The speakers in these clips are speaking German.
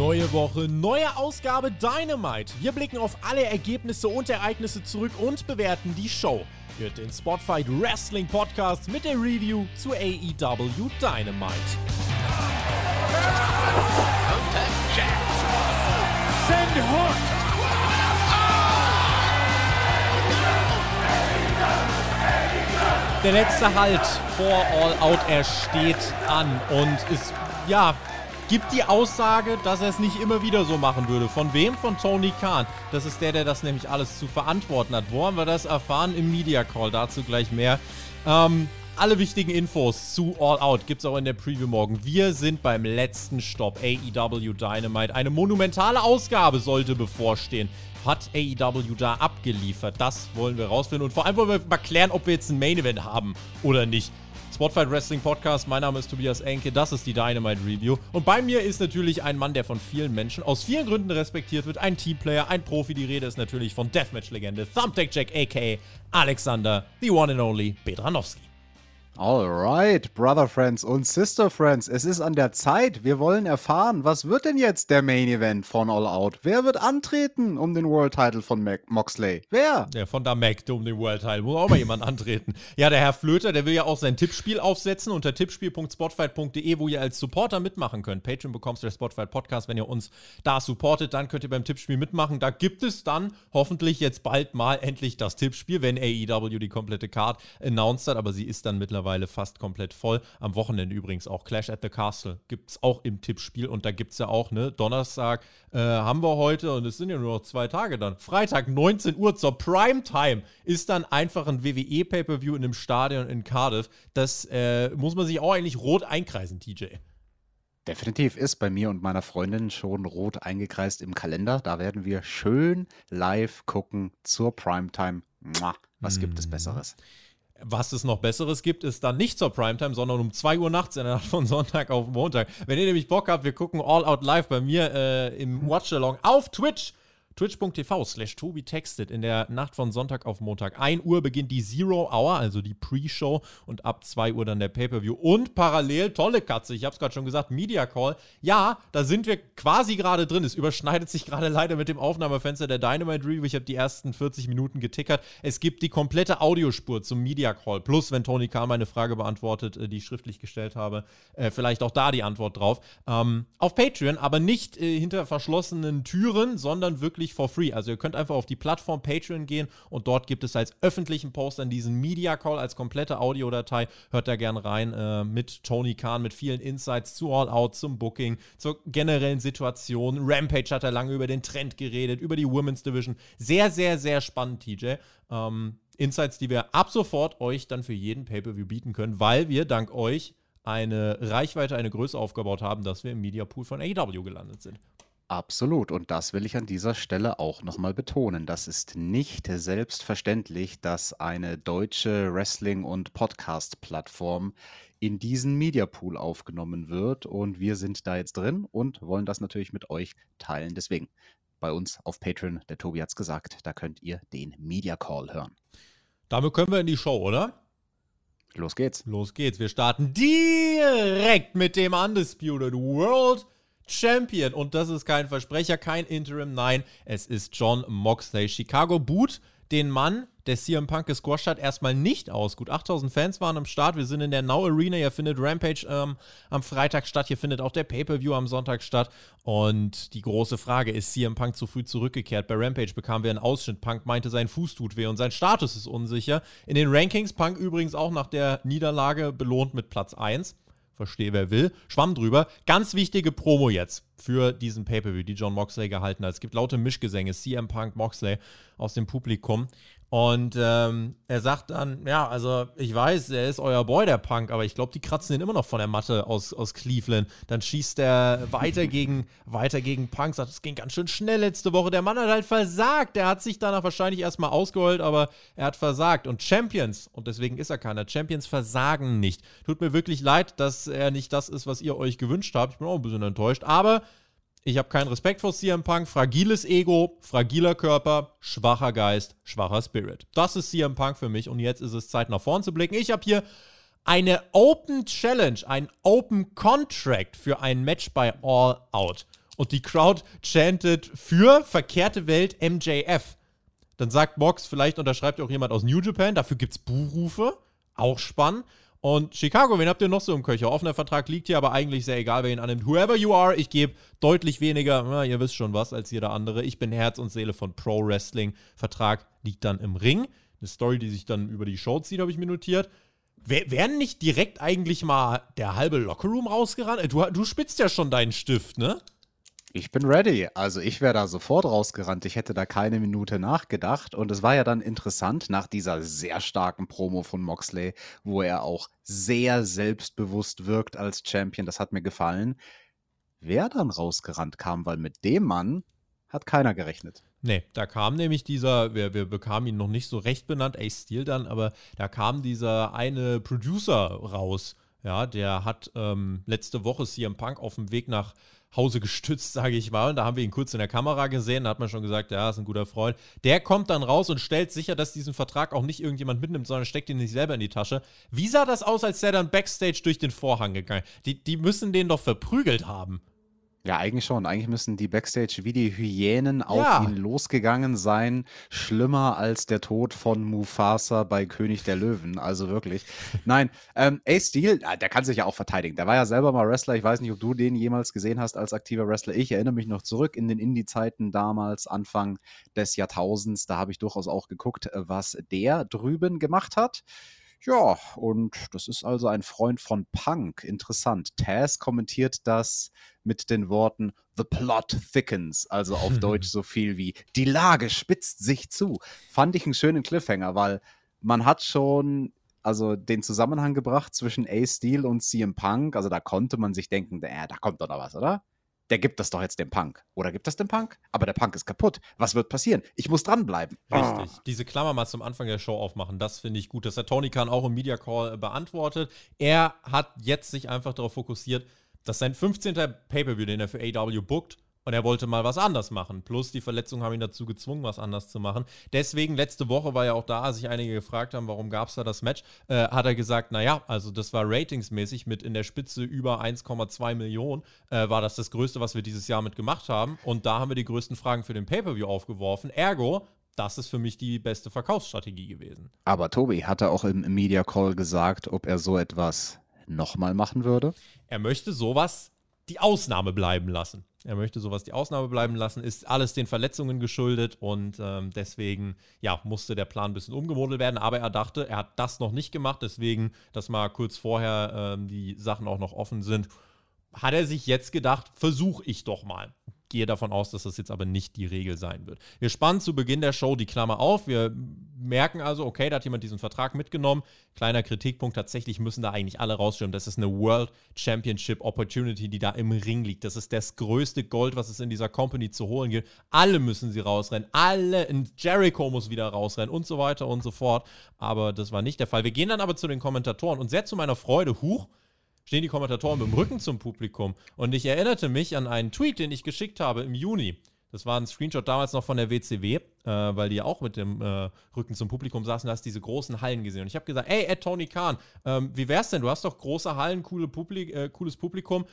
Neue Woche, neue Ausgabe Dynamite. Wir blicken auf alle Ergebnisse und Ereignisse zurück und bewerten die Show. Hört den Spotfight Wrestling Podcast mit der Review zu AEW Dynamite. Send Hook! Der letzte Halt vor All Out, er steht an und es, ja, gibt die Aussage, dass er es nicht immer wieder so machen würde. Von wem? Von Tony Khan. Das ist der, der das nämlich alles zu verantworten hat. Wo haben wir das erfahren? Im Media Call. Dazu gleich mehr. Ähm, alle wichtigen Infos zu All Out gibt es auch in der Preview morgen. Wir sind beim letzten Stopp AEW Dynamite. Eine monumentale Ausgabe sollte bevorstehen hat AEW da abgeliefert? Das wollen wir rausfinden. Und vor allem wollen wir mal klären, ob wir jetzt ein Main Event haben oder nicht. Spotfight Wrestling Podcast, mein Name ist Tobias Enke, das ist die Dynamite Review. Und bei mir ist natürlich ein Mann, der von vielen Menschen aus vielen Gründen respektiert wird. Ein Teamplayer, ein Profi. Die Rede ist natürlich von Deathmatch-Legende Thumbtack Jack, aka Alexander, the one and only Bedranowski. Alright, Brother Friends und Sister Friends, es ist an der Zeit. Wir wollen erfahren, was wird denn jetzt der Main Event von All Out? Wer wird antreten um den World Title von Mac Moxley? Wer? Der von der Mac um den World Title. Muss auch mal jemand antreten. Ja, der Herr Flöter, der will ja auch sein Tippspiel aufsetzen unter tippspiel.spotfight.de, wo ihr als Supporter mitmachen könnt. Patreon bekommst du der Spotfight Podcast. Wenn ihr uns da supportet, dann könnt ihr beim Tippspiel mitmachen. Da gibt es dann hoffentlich jetzt bald mal endlich das Tippspiel, wenn AEW die komplette Card announced hat. Aber sie ist dann mittlerweile mittlerweile fast komplett voll. Am Wochenende übrigens auch Clash at the Castle gibt es auch im Tippspiel und da gibt es ja auch, ne, Donnerstag äh, haben wir heute und es sind ja nur noch zwei Tage dann. Freitag 19 Uhr zur Primetime ist dann einfach ein WWE Pay-Per-View in einem Stadion in Cardiff. Das äh, muss man sich auch eigentlich rot einkreisen, TJ. Definitiv ist bei mir und meiner Freundin schon rot eingekreist im Kalender. Da werden wir schön live gucken zur Primetime. Was gibt es mm. Besseres? Was es noch Besseres gibt, ist dann nicht zur Primetime, sondern um 2 Uhr nachts in der Nacht von Sonntag auf Montag. Wenn ihr nämlich Bock habt, wir gucken All Out Live bei mir äh, im Watch-Along auf Twitch twitch.tv slash Tobi textet in der Nacht von Sonntag auf Montag. 1 Uhr beginnt die Zero Hour, also die Pre-Show und ab 2 Uhr dann der Pay-Per-View. Und parallel, tolle Katze, ich habe es gerade schon gesagt, Media Call. Ja, da sind wir quasi gerade drin. Es überschneidet sich gerade leider mit dem Aufnahmefenster der Dynamite Review. Ich habe die ersten 40 Minuten getickert. Es gibt die komplette Audiospur zum Media Call. Plus, wenn Tony Kahn meine Frage beantwortet, äh, die ich schriftlich gestellt habe, äh, vielleicht auch da die Antwort drauf. Ähm, auf Patreon, aber nicht äh, hinter verschlossenen Türen, sondern wirklich wirklich for free. Also ihr könnt einfach auf die Plattform Patreon gehen und dort gibt es als öffentlichen Post dann diesen Media Call als komplette Audiodatei. Hört da gern rein äh, mit Tony Khan, mit vielen Insights zu All Out, zum Booking, zur generellen Situation. Rampage hat er lange über den Trend geredet, über die Women's Division. Sehr, sehr, sehr spannend, TJ. Ähm, Insights, die wir ab sofort euch dann für jeden Pay-Per-View bieten können, weil wir dank euch eine Reichweite, eine Größe aufgebaut haben, dass wir im Media Pool von AEW gelandet sind. Absolut. Und das will ich an dieser Stelle auch nochmal betonen. Das ist nicht selbstverständlich, dass eine deutsche Wrestling- und Podcast-Plattform in diesen Media Pool aufgenommen wird. Und wir sind da jetzt drin und wollen das natürlich mit euch teilen. Deswegen bei uns auf Patreon, der Tobi hat es gesagt, da könnt ihr den Media Call hören. Damit können wir in die Show, oder? Los geht's. Los geht's. Wir starten direkt mit dem Undisputed World Champion. Und das ist kein Versprecher, kein Interim. Nein, es ist John Moxley. Chicago boot den Mann, der CM Punk gesquasht hat, erstmal nicht aus. Gut 8000 Fans waren am Start. Wir sind in der Now Arena. Hier findet Rampage ähm, am Freitag statt. Hier findet auch der Pay-Per-View am Sonntag statt. Und die große Frage ist, CM Punk zu früh zurückgekehrt? Bei Rampage bekamen wir einen Ausschnitt. Punk meinte, sein Fuß tut weh und sein Status ist unsicher. In den Rankings Punk übrigens auch nach der Niederlage belohnt mit Platz 1 verstehe wer will. Schwamm drüber. Ganz wichtige Promo jetzt für diesen Pay-Per-View, die John Moxley gehalten hat. Es gibt laute Mischgesänge, CM Punk, Moxley aus dem Publikum. Und ähm, er sagt dann, ja, also ich weiß, er ist euer Boy, der Punk, aber ich glaube, die kratzen ihn immer noch von der Matte aus, aus Cleveland. Dann schießt er weiter gegen, weiter gegen Punk, sagt, es ging ganz schön schnell letzte Woche. Der Mann hat halt versagt. Der hat sich danach wahrscheinlich erstmal ausgeholt, aber er hat versagt. Und Champions, und deswegen ist er keiner, Champions versagen nicht. Tut mir wirklich leid, dass er nicht das ist, was ihr euch gewünscht habt. Ich bin auch ein bisschen enttäuscht. Aber ich habe keinen Respekt vor CM Punk. Fragiles Ego, fragiler Körper, schwacher Geist, schwacher Spirit. Das ist CM Punk für mich und jetzt ist es Zeit nach vorn zu blicken. Ich habe hier eine Open Challenge, ein Open Contract für ein Match bei All Out. und die Crowd chantet für verkehrte Welt MJF. Dann sagt Mox, vielleicht unterschreibt auch jemand aus New Japan, dafür gibt es Buhrufe, auch spannend. Und Chicago, wen habt ihr noch so im Köcher? Offener Vertrag liegt hier, aber eigentlich sehr egal, wer ihn annimmt. Whoever you are, ich gebe deutlich weniger, na, ihr wisst schon was, als jeder andere. Ich bin Herz und Seele von Pro Wrestling. Vertrag liegt dann im Ring. Eine Story, die sich dann über die Show zieht, habe ich mir notiert. Werden nicht direkt eigentlich mal der halbe Lockerroom rausgerannt? Du, du spitzt ja schon deinen Stift, ne? Ich bin ready. Also ich wäre da sofort rausgerannt. Ich hätte da keine Minute nachgedacht. Und es war ja dann interessant nach dieser sehr starken Promo von Moxley, wo er auch sehr selbstbewusst wirkt als Champion. Das hat mir gefallen. Wer dann rausgerannt kam, weil mit dem Mann hat keiner gerechnet. Nee, da kam nämlich dieser, wir, wir bekamen ihn noch nicht so recht benannt, Ace Steel dann, aber da kam dieser eine Producer raus. Ja, der hat ähm, letzte Woche CM Punk auf dem Weg nach Hause gestützt, sage ich mal. Und da haben wir ihn kurz in der Kamera gesehen. Da hat man schon gesagt, ja, ist ein guter Freund. Der kommt dann raus und stellt sicher, dass diesen Vertrag auch nicht irgendjemand mitnimmt, sondern steckt ihn nicht selber in die Tasche. Wie sah das aus, als der dann backstage durch den Vorhang gegangen? Die, die müssen den doch verprügelt haben. Ja, eigentlich schon. Eigentlich müssen die Backstage wie die Hyänen auf Ja. ihn losgegangen sein. Schlimmer als der Tod von Mufasa bei König der Löwen. Also wirklich. Nein, ähm, Ace Steel, der kann sich ja auch verteidigen. Der war ja selber mal Wrestler. Ich weiß nicht, ob du den jemals gesehen hast als aktiver Wrestler. Ich erinnere mich noch zurück in den Indie-Zeiten damals, Anfang des Jahrtausends. Da habe ich durchaus auch geguckt, äh, was der drüben gemacht hat. Ja, und das ist also ein Freund von Punk. Interessant. Taz kommentiert das mit den Worten The plot thickens, also auf Deutsch so viel wie die Lage spitzt sich zu. Fand ich einen schönen Cliffhanger, weil man hat schon also den Zusammenhang gebracht zwischen Ace Steel und CM Punk. Also da konnte man sich denken, äh, da kommt doch noch was, oder? der gibt das doch jetzt dem Punk. Oder gibt das dem Punk? Aber der Punk ist kaputt. Was wird passieren? Ich muss dranbleiben. Richtig. Oh. Diese Klammer mal zum Anfang der Show aufmachen, das finde ich gut. Das hat Tony Khan auch im Media Call beantwortet. Er hat jetzt sich einfach darauf fokussiert, dass sein 15. Pay-Per-View, den er für AW bookt, und er wollte mal was anders machen. Plus die Verletzungen haben ihn dazu gezwungen, was anders zu machen. Deswegen, letzte Woche war ja auch da, als sich einige gefragt haben, warum gab es da das Match, äh, hat er gesagt, naja, also das war ratingsmäßig mit in der Spitze über 1,2 Millionen, äh, war das das Größte, was wir dieses Jahr mit gemacht haben. Und da haben wir die größten Fragen für den Pay-Per-View aufgeworfen. Ergo, das ist für mich die beste Verkaufsstrategie gewesen. Aber Tobi hat er auch im Media Call gesagt, ob er so etwas nochmal machen würde? Er möchte sowas die Ausnahme bleiben lassen. Er möchte sowas die Ausnahme bleiben lassen, ist alles den Verletzungen geschuldet und ähm, deswegen ja, musste der Plan ein bisschen umgemodelt werden. Aber er dachte, er hat das noch nicht gemacht, deswegen, dass mal kurz vorher ähm, die Sachen auch noch offen sind, hat er sich jetzt gedacht, versuche ich doch mal gehe davon aus, dass das jetzt aber nicht die Regel sein wird. Wir spannen zu Beginn der Show die Klammer auf. Wir merken also, okay, da hat jemand diesen Vertrag mitgenommen. Kleiner Kritikpunkt, tatsächlich müssen da eigentlich alle rausstürmen. Das ist eine World Championship Opportunity, die da im Ring liegt. Das ist das größte Gold, was es in dieser Company zu holen gibt. Alle müssen sie rausrennen. Alle, Jericho muss wieder rausrennen und so weiter und so fort. Aber das war nicht der Fall. Wir gehen dann aber zu den Kommentatoren und sehr zu meiner Freude, huch, stehen die Kommentatoren mit dem Rücken zum Publikum. Und ich erinnerte mich an einen Tweet, den ich geschickt habe im Juni. Das war ein Screenshot damals noch von der WCW, äh, weil die ja auch mit dem äh, Rücken zum Publikum saßen. Da hast diese großen Hallen gesehen. Und ich habe gesagt, ey, Ed Tony Khan, ähm, wie wär's denn? Du hast doch große Hallen, coole Publik äh, cooles Publikum.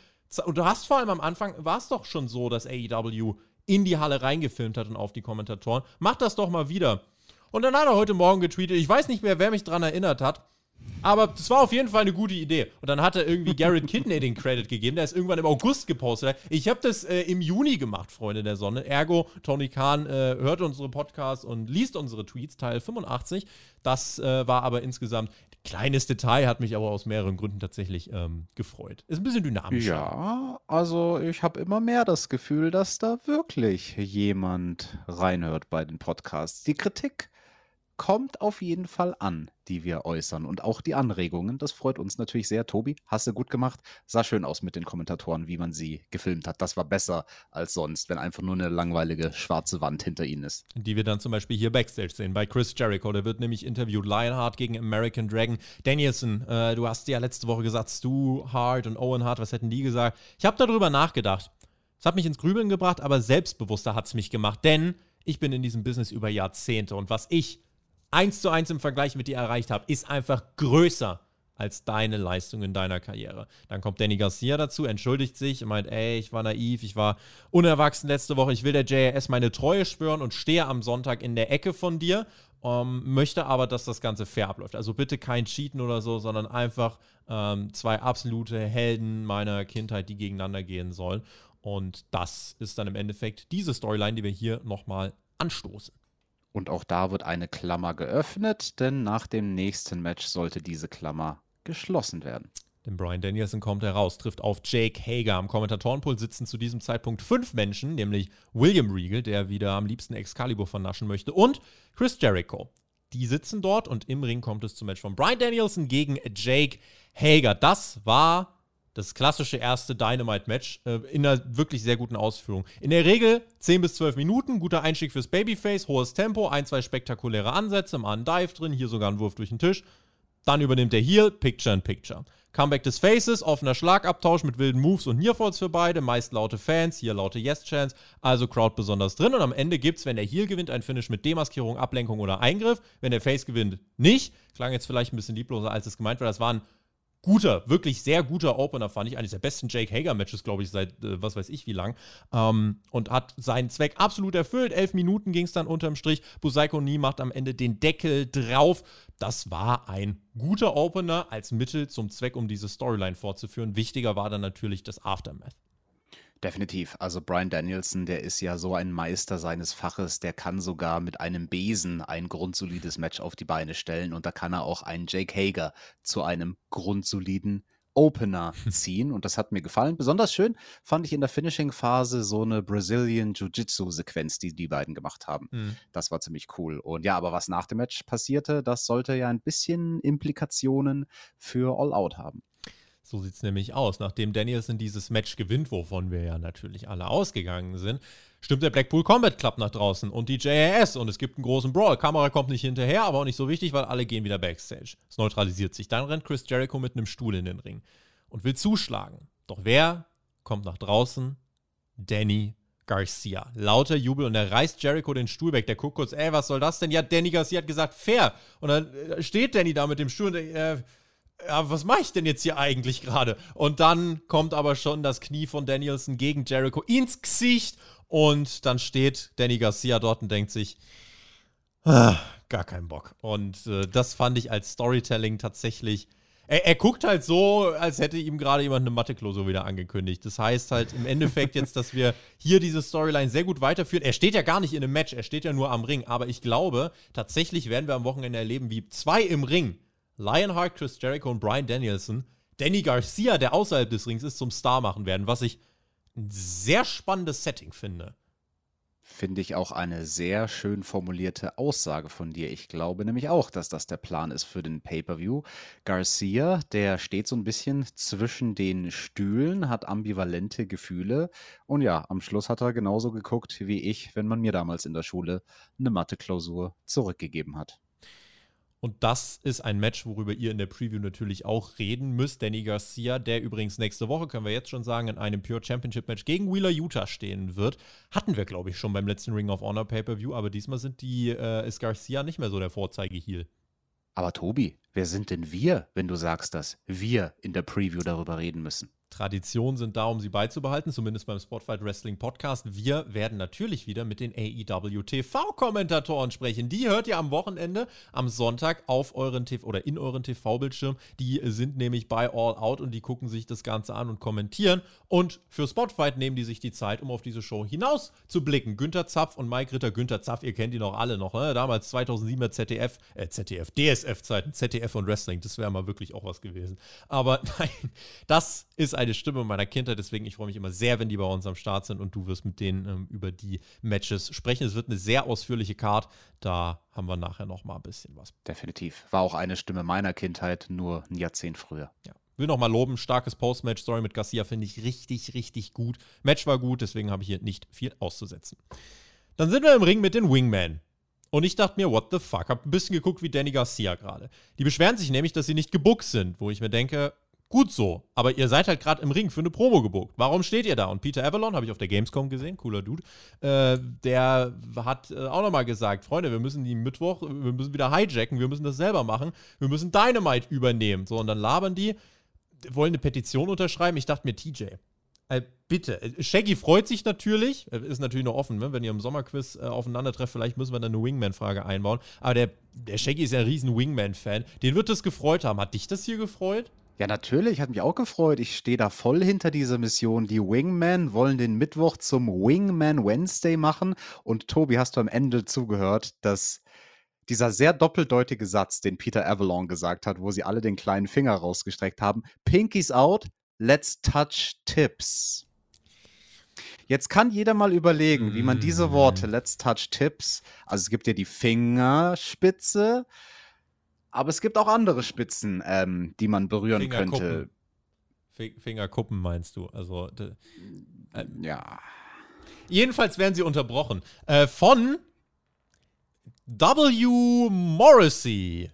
Und du hast vor allem am Anfang, war es doch schon so, dass AEW in die Halle reingefilmt hat und auf die Kommentatoren. Mach das doch mal wieder. Und dann hat er heute Morgen getweetet, ich weiß nicht mehr, wer mich daran erinnert hat, aber das war auf jeden Fall eine gute Idee. Und dann hat er irgendwie Garrett Kidney den Credit gegeben. Der ist irgendwann im August gepostet. Ich habe das äh, im Juni gemacht, Freunde der Sonne. Ergo, Tony Khan äh, hört unsere Podcasts und liest unsere Tweets, Teil 85. Das äh, war aber insgesamt ein kleines Detail, hat mich aber aus mehreren Gründen tatsächlich ähm, gefreut. Ist ein bisschen dynamisch. Ja, also ich habe immer mehr das Gefühl, dass da wirklich jemand reinhört bei den Podcasts. Die Kritik kommt auf jeden Fall an, die wir äußern und auch die Anregungen. Das freut uns natürlich sehr. Tobi, hast du gut gemacht. Sah schön aus mit den Kommentatoren, wie man sie gefilmt hat. Das war besser als sonst, wenn einfach nur eine langweilige schwarze Wand hinter ihnen ist. Die wir dann zum Beispiel hier Backstage sehen bei Chris Jericho. Der wird nämlich interviewt. Lionheart gegen American Dragon. Danielson, äh, du hast ja letzte Woche gesagt, Stu Hart und Owen Hart, was hätten die gesagt? Ich habe darüber nachgedacht. Es hat mich ins Grübeln gebracht, aber selbstbewusster hat es mich gemacht, denn ich bin in diesem Business über Jahrzehnte und was ich eins zu eins im Vergleich mit dir erreicht habe, ist einfach größer als deine Leistung in deiner Karriere. Dann kommt Danny Garcia dazu, entschuldigt sich und meint, ey, ich war naiv, ich war unerwachsen letzte Woche, ich will der JRS meine Treue schwören und stehe am Sonntag in der Ecke von dir. Ähm, möchte aber, dass das Ganze fair abläuft. Also bitte kein Cheaten oder so, sondern einfach ähm, zwei absolute Helden meiner Kindheit, die gegeneinander gehen sollen. Und das ist dann im Endeffekt diese Storyline, die wir hier nochmal anstoßen. Und auch da wird eine Klammer geöffnet, denn nach dem nächsten Match sollte diese Klammer geschlossen werden. Denn Brian Danielson kommt heraus, trifft auf Jake Hager. Am Kommentatorenpult sitzen zu diesem Zeitpunkt fünf Menschen, nämlich William Regal, der wieder am liebsten Excalibur vernaschen möchte, und Chris Jericho. Die sitzen dort und im Ring kommt es zum Match von Brian Danielson gegen Jake Hager. Das war das klassische erste Dynamite-Match äh, in einer wirklich sehr guten Ausführung. In der Regel 10 bis 12 Minuten, guter Einstieg fürs Babyface, hohes Tempo, ein, zwei spektakuläre Ansätze, mal ein Dive drin, hier sogar ein Wurf durch den Tisch. Dann übernimmt der Heel, Picture in Picture. Comeback des Faces, offener Schlagabtausch mit wilden Moves und Nearfalls für beide, meist laute Fans, hier laute Yes-Chants, also Crowd besonders drin. Und am Ende gibt es, wenn der Heel gewinnt, ein Finish mit Demaskierung, Ablenkung oder Eingriff. Wenn der Face gewinnt, nicht. Klang jetzt vielleicht ein bisschen liebloser, als es gemeint war. Das war ein guter, wirklich sehr guter Opener, fand ich. Eines der besten Jake Hager-Matches, glaube ich, seit äh, was weiß ich wie lang. Ähm, und hat seinen Zweck absolut erfüllt. Elf Minuten ging es dann unterm Strich. Busaiko Nie macht am Ende den Deckel drauf. Das war ein guter Opener als Mittel zum Zweck, um diese Storyline fortzuführen. Wichtiger war dann natürlich das Aftermath. Definitiv. Also Brian Danielson, der ist ja so ein Meister seines Faches, der kann sogar mit einem Besen ein grundsolides Match auf die Beine stellen und da kann er auch einen Jake Hager zu einem grundsoliden Opener ziehen und das hat mir gefallen. Besonders schön fand ich in der Finishing-Phase so eine Brazilian Jiu-Jitsu-Sequenz, die die beiden gemacht haben. Mhm. Das war ziemlich cool. Und ja, aber was nach dem Match passierte, das sollte ja ein bisschen Implikationen für All Out haben. So sieht es nämlich aus. Nachdem Danielson dieses Match gewinnt, wovon wir ja natürlich alle ausgegangen sind, stimmt der Blackpool Combat Club nach draußen und die JAS und es gibt einen großen Brawl. Kamera kommt nicht hinterher, aber auch nicht so wichtig, weil alle gehen wieder Backstage. Es neutralisiert sich. Dann rennt Chris Jericho mit einem Stuhl in den Ring und will zuschlagen. Doch wer kommt nach draußen? Danny Garcia. Lauter Jubel und er reißt Jericho den Stuhl weg. Der guckt kurz, ey, was soll das denn? Ja, Danny Garcia hat gesagt, fair. Und dann äh, steht Danny da mit dem Stuhl und äh, ja, was mache ich denn jetzt hier eigentlich gerade? Und dann kommt aber schon das Knie von Danielson gegen Jericho ins Gesicht und dann steht Danny Garcia dort und denkt sich, ah, gar keinen Bock. Und äh, das fand ich als Storytelling tatsächlich. Er, er, guckt halt so, als hätte ihm gerade jemand eine Mathe-Klausur wieder angekündigt. Das heißt halt im Endeffekt jetzt, dass wir hier diese Storyline sehr gut weiterführen. Er steht ja gar nicht in einem Match, er steht ja nur am Ring. Aber ich glaube, tatsächlich werden wir am Wochenende erleben, wie zwei im Ring Lionheart, Chris Jericho und Brian Danielson Danny Garcia, der außerhalb des Rings ist, zum Star machen werden, was ich ein sehr spannendes Setting finde. Finde ich auch eine sehr schön formulierte Aussage von dir. Ich glaube nämlich auch, dass das der Plan ist für den Pay-Per-View. Garcia, der steht so ein bisschen zwischen den Stühlen, hat ambivalente Gefühle. Und ja, am Schluss hat er genauso geguckt wie ich, wenn man mir damals in der Schule eine Mathe-Klausur zurückgegeben hat. Und das ist ein Match, worüber ihr in der Preview natürlich auch reden müsst. Danny Garcia, der übrigens nächste Woche, können wir jetzt schon sagen, in einem Pure Championship Match gegen Wheeler Utah stehen wird. Hatten wir, glaube ich, schon beim letzten Ring of Honor Pay-Per-View, aber diesmal sind die, äh, ist Garcia nicht mehr so der Vorzeige-Heel. Aber Tobi, wer sind denn wir, wenn du sagst, dass wir in der Preview darüber reden müssen? Traditionen sind da, um sie beizubehalten, zumindest beim Spotlight Wrestling Podcast. Wir werden natürlich wieder mit den AEW TV-Kommentatoren sprechen. Die hört ihr am Wochenende, am Sonntag auf euren TV oder in euren TV-Bildschirm. Die sind nämlich bei All Out und die gucken sich das Ganze an und kommentieren. Und für Spotfight nehmen die sich die Zeit, um auf diese Show hinaus zu blicken. Günter Zapf und Mike Ritter. Günter Zapf, ihr kennt die noch alle noch, ne? damals 2007er ZDF, äh, ZDF, DSF-Zeiten, ZDF und Wrestling. Das wäre mal wirklich auch was gewesen. Aber nein, das ist eine Stimme meiner Kindheit, deswegen ich freue mich immer sehr, wenn die bei uns am Start sind und du wirst mit denen ähm, über die Matches sprechen. Es wird eine sehr ausführliche Card, da haben wir nachher noch mal ein bisschen was. Definitiv. War auch eine Stimme meiner Kindheit, nur ein Jahrzehnt früher. Ja. Will noch mal loben, starkes Post-Match-Story mit Garcia finde ich richtig, richtig gut. Match war gut, deswegen habe ich hier nicht viel auszusetzen. Dann sind wir im Ring mit den Wingmen. Und ich dachte mir, what the fuck? Hab ein bisschen geguckt wie Danny Garcia gerade. Die beschweren sich nämlich, dass sie nicht gebuckt sind, wo ich mir denke, Gut so, aber ihr seid halt gerade im Ring für eine Promo gebucht. Warum steht ihr da? Und Peter Avalon, habe ich auf der Gamescom gesehen, cooler Dude, äh, der hat äh, auch nochmal gesagt, Freunde, wir müssen die Mittwoch, wir müssen wieder hijacken, wir müssen das selber machen, wir müssen Dynamite übernehmen. So, und dann labern die, wollen eine Petition unterschreiben. Ich dachte mir, TJ, äh, bitte. Äh, Shaggy freut sich natürlich, äh, ist natürlich noch offen, ne? wenn ihr im Sommerquiz äh, aufeinandertrefft, vielleicht müssen wir dann eine Wingman-Frage einbauen. Aber der, der Shaggy ist ja ein riesen Wingman-Fan. Den wird das gefreut haben. Hat dich das hier gefreut? Ja, natürlich, hat mich auch gefreut. Ich stehe da voll hinter dieser Mission. Die Wingmen wollen den Mittwoch zum Wingman Wednesday machen. Und Tobi, hast du am Ende zugehört, dass dieser sehr doppeldeutige Satz, den Peter Avalon gesagt hat, wo sie alle den kleinen Finger rausgestreckt haben, Pinkies out, let's touch tips. Jetzt kann jeder mal überlegen, wie man diese Worte, mhm. let's touch tips, also es gibt ja die Fingerspitze, aber es gibt auch andere Spitzen, ähm, die man berühren Fingerkuppen. könnte. Fingerkuppen meinst du? Also äh, ja. Jedenfalls werden sie unterbrochen äh, von W. Morrissey,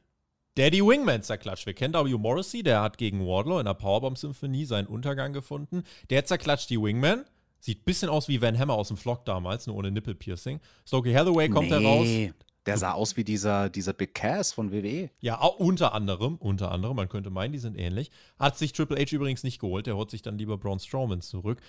der die Wingman zerklatscht. Wir kennen W. Morrissey, der hat gegen Wardlow in der Powerbomb-Symphonie seinen Untergang gefunden. Der zerklatscht die Wingman. Sieht ein bisschen aus wie Van Hammer aus dem Flock damals, nur ohne Nippelpiercing. Stokey Hathaway kommt nee. heraus. Der sah aus wie dieser, dieser Big Cass von WWE. Ja, unter anderem, unter anderem, man könnte meinen, die sind ähnlich. Hat sich Triple H übrigens nicht geholt, der holt sich dann lieber Braun Strowman zurück.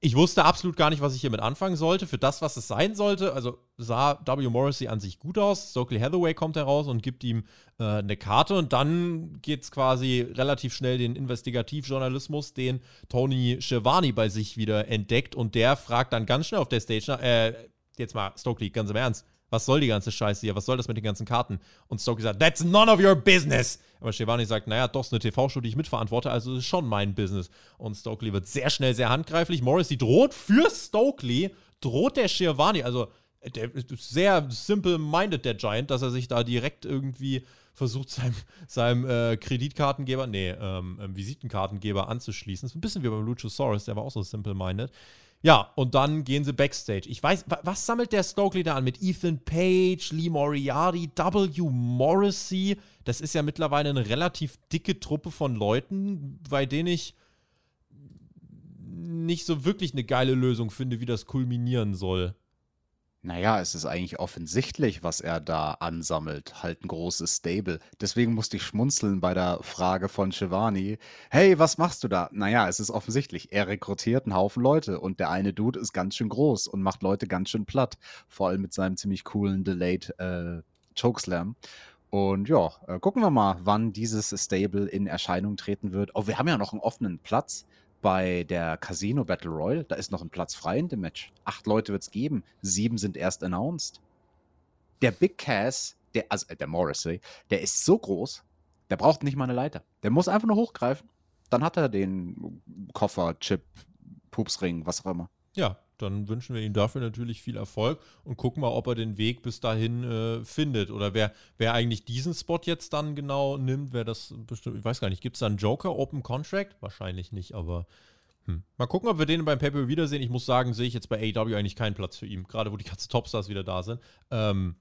Ich wusste absolut gar nicht, was ich hiermit anfangen sollte. Für das, was es sein sollte, also sah W. Morrissey an sich gut aus. Stokely Hathaway kommt heraus und gibt ihm äh, eine Karte und dann geht es quasi relativ schnell den Investigativjournalismus, den Tony Schiavone bei sich wieder entdeckt und der fragt dann ganz schnell auf der Stage, äh, jetzt mal Stokely, ganz im Ernst, was soll die ganze Scheiße hier? Was soll das mit den ganzen Karten? Und Stokely sagt, that's none of your business. Aber Shivani sagt, naja, doch, ist eine TV-Show, die ich mitverantworte, also ist schon mein Business. Und Stokely wird sehr schnell sehr handgreiflich. Morrissey droht für Stokely, droht der Shivani, also der ist sehr simple-minded, der Giant, dass er sich da direkt irgendwie versucht, seinem, seinem äh, Kreditkartengeber, nee, ähm, ähm, Visitenkartengeber anzuschließen. Das ist ein bisschen wie beim Luchasaurus, der war auch so simple-minded. Ja, und dann gehen sie backstage. Ich weiß, was sammelt der Stokely da an? Mit Ethan Page, Lee Moriarty, W. Morrissey. Das ist ja mittlerweile eine relativ dicke Truppe von Leuten, bei denen ich nicht so wirklich eine geile Lösung finde, wie das kulminieren soll. Naja, es ist eigentlich offensichtlich, was er da ansammelt. Halt ein großes Stable. Deswegen musste ich schmunzeln bei der Frage von Shivani. Hey, was machst du da? Naja, es ist offensichtlich. Er rekrutiert einen Haufen Leute und der eine Dude ist ganz schön groß und macht Leute ganz schön platt. Vor allem mit seinem ziemlich coolen Delayed äh, Chokeslam. Und ja, äh, gucken wir mal, wann dieses Stable in Erscheinung treten wird. Oh, wir haben ja noch einen offenen Platz bei der Casino Battle Royale, da ist noch ein Platz frei in dem Match. Acht Leute wird es geben, sieben sind erst announced. Der Big Cass, der, also äh, der Morrissey, der ist so groß, der braucht nicht mal eine Leiter. Der muss einfach nur hochgreifen. Dann hat er den Koffer, Chip, Pupsring, was auch immer. Ja, dann wünschen wir ihm dafür natürlich viel Erfolg und gucken mal, ob er den Weg bis dahin äh, findet. Oder wer, wer eigentlich diesen Spot jetzt dann genau nimmt, wer das bestimmt, ich weiß gar nicht, gibt es da einen Joker Open Contract? Wahrscheinlich nicht, aber hm. mal gucken, ob wir den beim Paper wiedersehen. Ich muss sagen, sehe ich jetzt bei AEW eigentlich keinen Platz für ihn, gerade wo die ganzen Topstars wieder da sind. Ähm,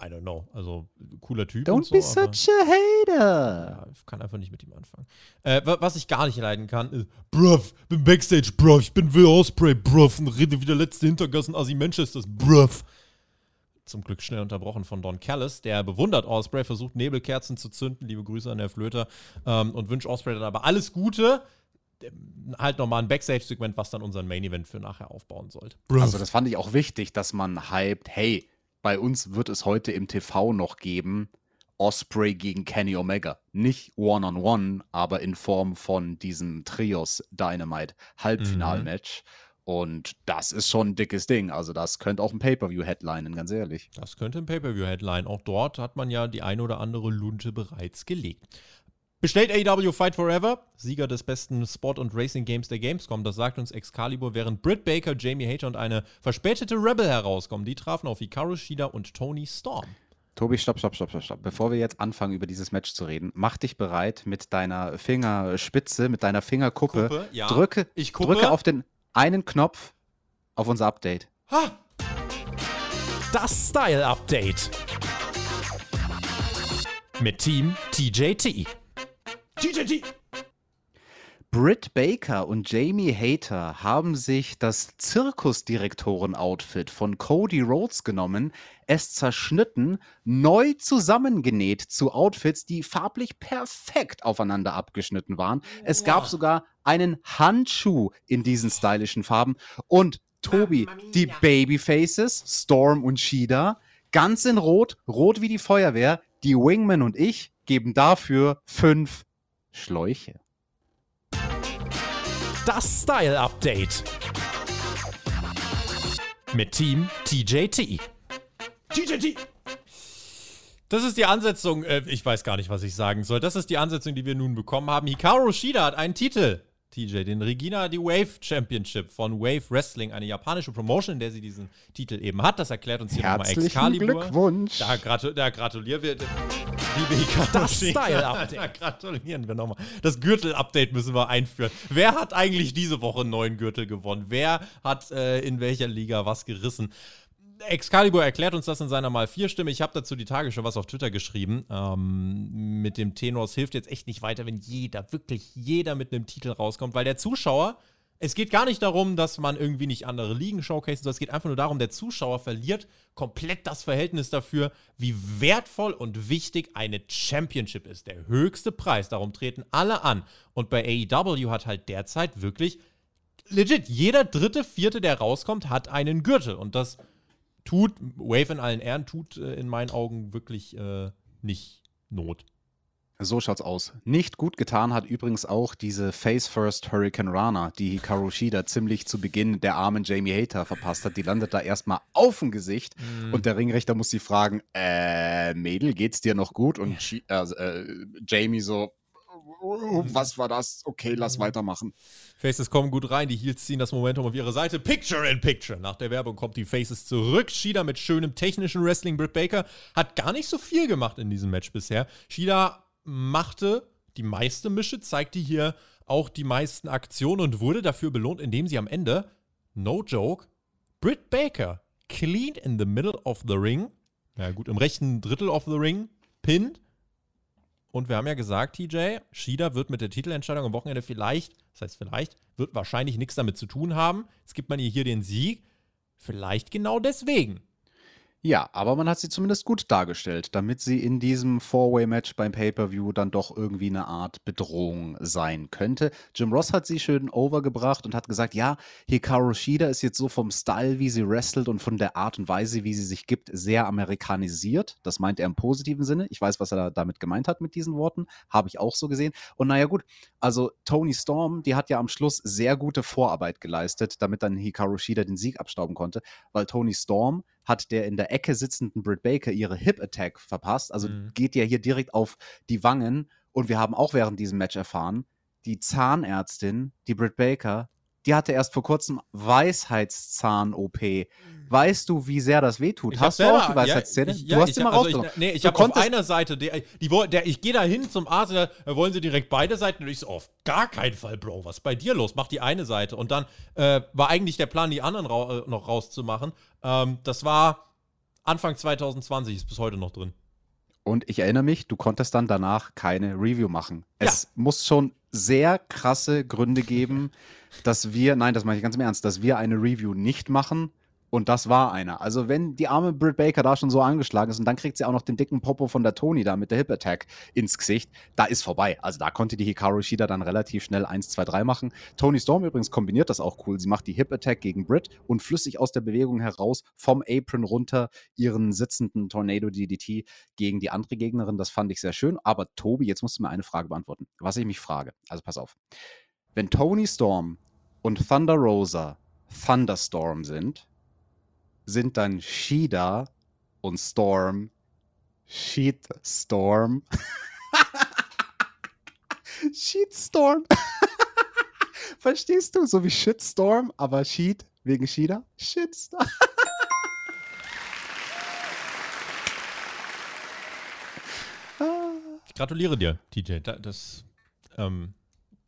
I don't know. Also, cooler Typ. Don't so, be such a hater. Ja, ich kann einfach nicht mit ihm anfangen. Äh, was ich gar nicht leiden kann, ist, bruv, bin Backstage, bruv, ich bin Will Osprey, bruv, und rede wie der letzte Hintergassen Assi Manchesters, bruv. Zum Glück schnell unterbrochen von Don Callis, der bewundert Osprey, versucht Nebelkerzen zu zünden. Liebe Grüße an der Flöter. Ähm, und wünscht Osprey dann aber alles Gute halt nochmal ein Backstage-Segment, was dann unseren Main-Event für nachher aufbauen sollte. Also das fand ich auch wichtig, dass man hypt, hey, bei uns wird es heute im TV noch geben, Osprey gegen Kenny Omega. Nicht One-on-One, -on -one, aber in Form von diesem Trios Dynamite Halbfinalmatch. Mhm. Und das ist schon ein dickes Ding. Also, das könnte auch ein Pay-Per-View-Headline, ganz ehrlich. Das könnte ein Pay-Per-View-Headline. Auch dort hat man ja die ein oder andere Lunte bereits gelegt. Bestellt AEW Fight Forever, Sieger des besten Sport- und Racing-Games der Gamescom. Das sagt uns Excalibur, während Britt Baker, Jamie Hater und eine verspätete Rebel herauskommen. Die trafen auf Hikaru Shida und Tony Storm. Tobi, stopp, stopp, stopp, stopp, stopp. Bevor wir jetzt anfangen, über dieses Match zu reden, mach dich bereit mit deiner Fingerspitze, mit deiner Fingerkuppe. Kuppe, ja. Drücke, ich drücke auf den einen Knopf auf unser Update. Ha! Das Style Update. Mit Team TJT. TJT. Britt Baker und Jamie Hater haben sich das Zirkusdirektoren-Outfit von Cody Rhodes genommen, es zerschnitten, neu zusammengenäht zu Outfits, die farblich perfekt aufeinander abgeschnitten waren. Es gab sogar einen Handschuh in diesen stylischen Farben. Und Tobi, die Babyfaces, Storm und Shida, ganz in Rot, rot wie die Feuerwehr. Die Wingman und ich geben dafür fünf Schläuche. Das Style Update. Mit Team TJT. TJT! Das ist die Ansetzung, äh, ich weiß gar nicht, was ich sagen soll. Das ist die Ansetzung, die wir nun bekommen haben. Hikaru Shida hat einen Titel. TJ, den Regina die Wave Championship von Wave Wrestling, eine japanische Promotion, in der sie diesen Titel eben hat. Das erklärt uns hier nochmal Excalibur. Glückwunsch. Da, gratu da gratulieren wir. Liebe Das. Style-Update. Da gratulieren wir nochmal. Das Gürtel-Update müssen wir einführen. Wer hat eigentlich diese Woche einen neuen Gürtel gewonnen? Wer hat äh, in welcher Liga was gerissen? Excalibur erklärt uns das in seiner mal vier Stimme. Ich habe dazu die Tage schon was auf Twitter geschrieben. Ähm, mit dem Tenor, es hilft jetzt echt nicht weiter, wenn jeder, wirklich jeder mit einem Titel rauskommt, weil der Zuschauer, es geht gar nicht darum, dass man irgendwie nicht andere Ligen showcasen soll. Es geht einfach nur darum, der Zuschauer verliert komplett das Verhältnis dafür, wie wertvoll und wichtig eine Championship ist. Der höchste Preis, darum treten alle an. Und bei AEW hat halt derzeit wirklich legit, jeder dritte, vierte, der rauskommt, hat einen Gürtel. Und das tut, Wave in allen Ehren, tut äh, in meinen Augen wirklich äh, nicht Not. So schaut's aus. Nicht gut getan hat übrigens auch diese Face First Hurricane Rana, die Hikaru Shida ziemlich zu Beginn der armen Jamie Hater verpasst hat. Die landet da erstmal auf dem Gesicht und der Ringrichter muss sie fragen: Äh, Mädel, geht's dir noch gut? Und Shi- äh, äh, Jamie so: "Oh, Was war das? Okay, lass weitermachen. Faces kommen gut rein, die Heels ziehen das Momentum auf ihre Seite. Picture in Picture. Nach der Werbung kommt die Faces zurück. Shida mit schönem technischen Wrestling. Britt Baker hat gar nicht so viel gemacht in diesem Match bisher. Shida machte die meiste Mische, zeigte hier auch die meisten Aktionen und wurde dafür belohnt, indem sie am Ende, no joke, Britt Baker clean in the middle of the ring, ja gut, im rechten Drittel of the ring, pinned. Und wir haben ja gesagt, TJ, Shida wird mit der Titelentscheidung am Wochenende vielleicht, das heißt vielleicht, wird wahrscheinlich nichts damit zu tun haben. Jetzt gibt man ihr hier den Sieg. Vielleicht genau deswegen. Ja, aber man hat sie zumindest gut dargestellt, damit sie in diesem Four-Way-Match beim Pay-Per-View dann doch irgendwie eine Art Bedrohung sein könnte. Jim Ross hat sie schön overgebracht und hat gesagt, ja, Hikaru Shida ist jetzt so vom Style, wie sie wrestelt und von der Art und Weise, wie sie sich gibt, sehr amerikanisiert. Das meint er im positiven Sinne. Ich weiß, was er da damit gemeint hat mit diesen Worten. Habe ich auch so gesehen. Und naja, gut, also Tony Storm, die hat ja am Schluss sehr gute Vorarbeit geleistet, damit dann Hikaru Shida den Sieg abstauben konnte, weil Tony Storm hat der in der Ecke sitzenden Britt Baker ihre Hip Attack verpasst. Also Mhm. geht ja hier direkt auf die Wangen. Und wir haben auch während diesem Match erfahren, die Zahnärztin, die Britt Baker, die hatte erst vor kurzem Weisheitszahn-OP. Weißt du, wie sehr das wehtut? Ich Hast du auch selber- die Weisheitszähne? Ja, ich, du ja, hast ich, sie mal also ich, rausgenommen. Nee, ich Du habe auf einer Seite, die, woll- der, ich gehe da hin zum Arzt, da wollen sie direkt beide Seiten und ich so, auf gar keinen Fall, Bro, was ist bei dir los? Mach die eine Seite. Und dann äh, war eigentlich der Plan, die anderen rau äh, noch rauszumachen. Ähm, das war Anfang 2020, ist bis heute noch drin. Und ich erinnere mich, du konntest dann danach keine Review machen. Es muss schon sehr krasse Gründe geben, dass wir, nein, das meine ich ganz im Ernst, dass wir eine Review nicht machen. Und das war einer. Also, wenn die arme Britt Baker da schon so angeschlagen ist und dann kriegt sie auch noch den dicken Popo von der Toni da mit der Hip Attack ins Gesicht, da ist vorbei. Also, da konnte die Hikaru Shida dann relativ schnell 1, 2, 3 machen. Tony Storm übrigens kombiniert das auch cool. Sie macht die Hip Attack gegen Britt und flüssig aus der Bewegung heraus vom Apron runter ihren sitzenden Tornado DDT gegen die andere Gegnerin. Das fand ich sehr schön. Aber Tobi, jetzt musst du mir eine Frage beantworten. Was ich mich frage, also pass auf. Wenn Tony Storm und Thunder Rosa Thunderstorm sind, sind dann Shida und Storm Sheetstorm. Sheetstorm. Verstehst du? So wie Shitstorm, aber Sheet wegen Shida. Shitstorm. Ich gratuliere dir, TJ. Da, das, ähm,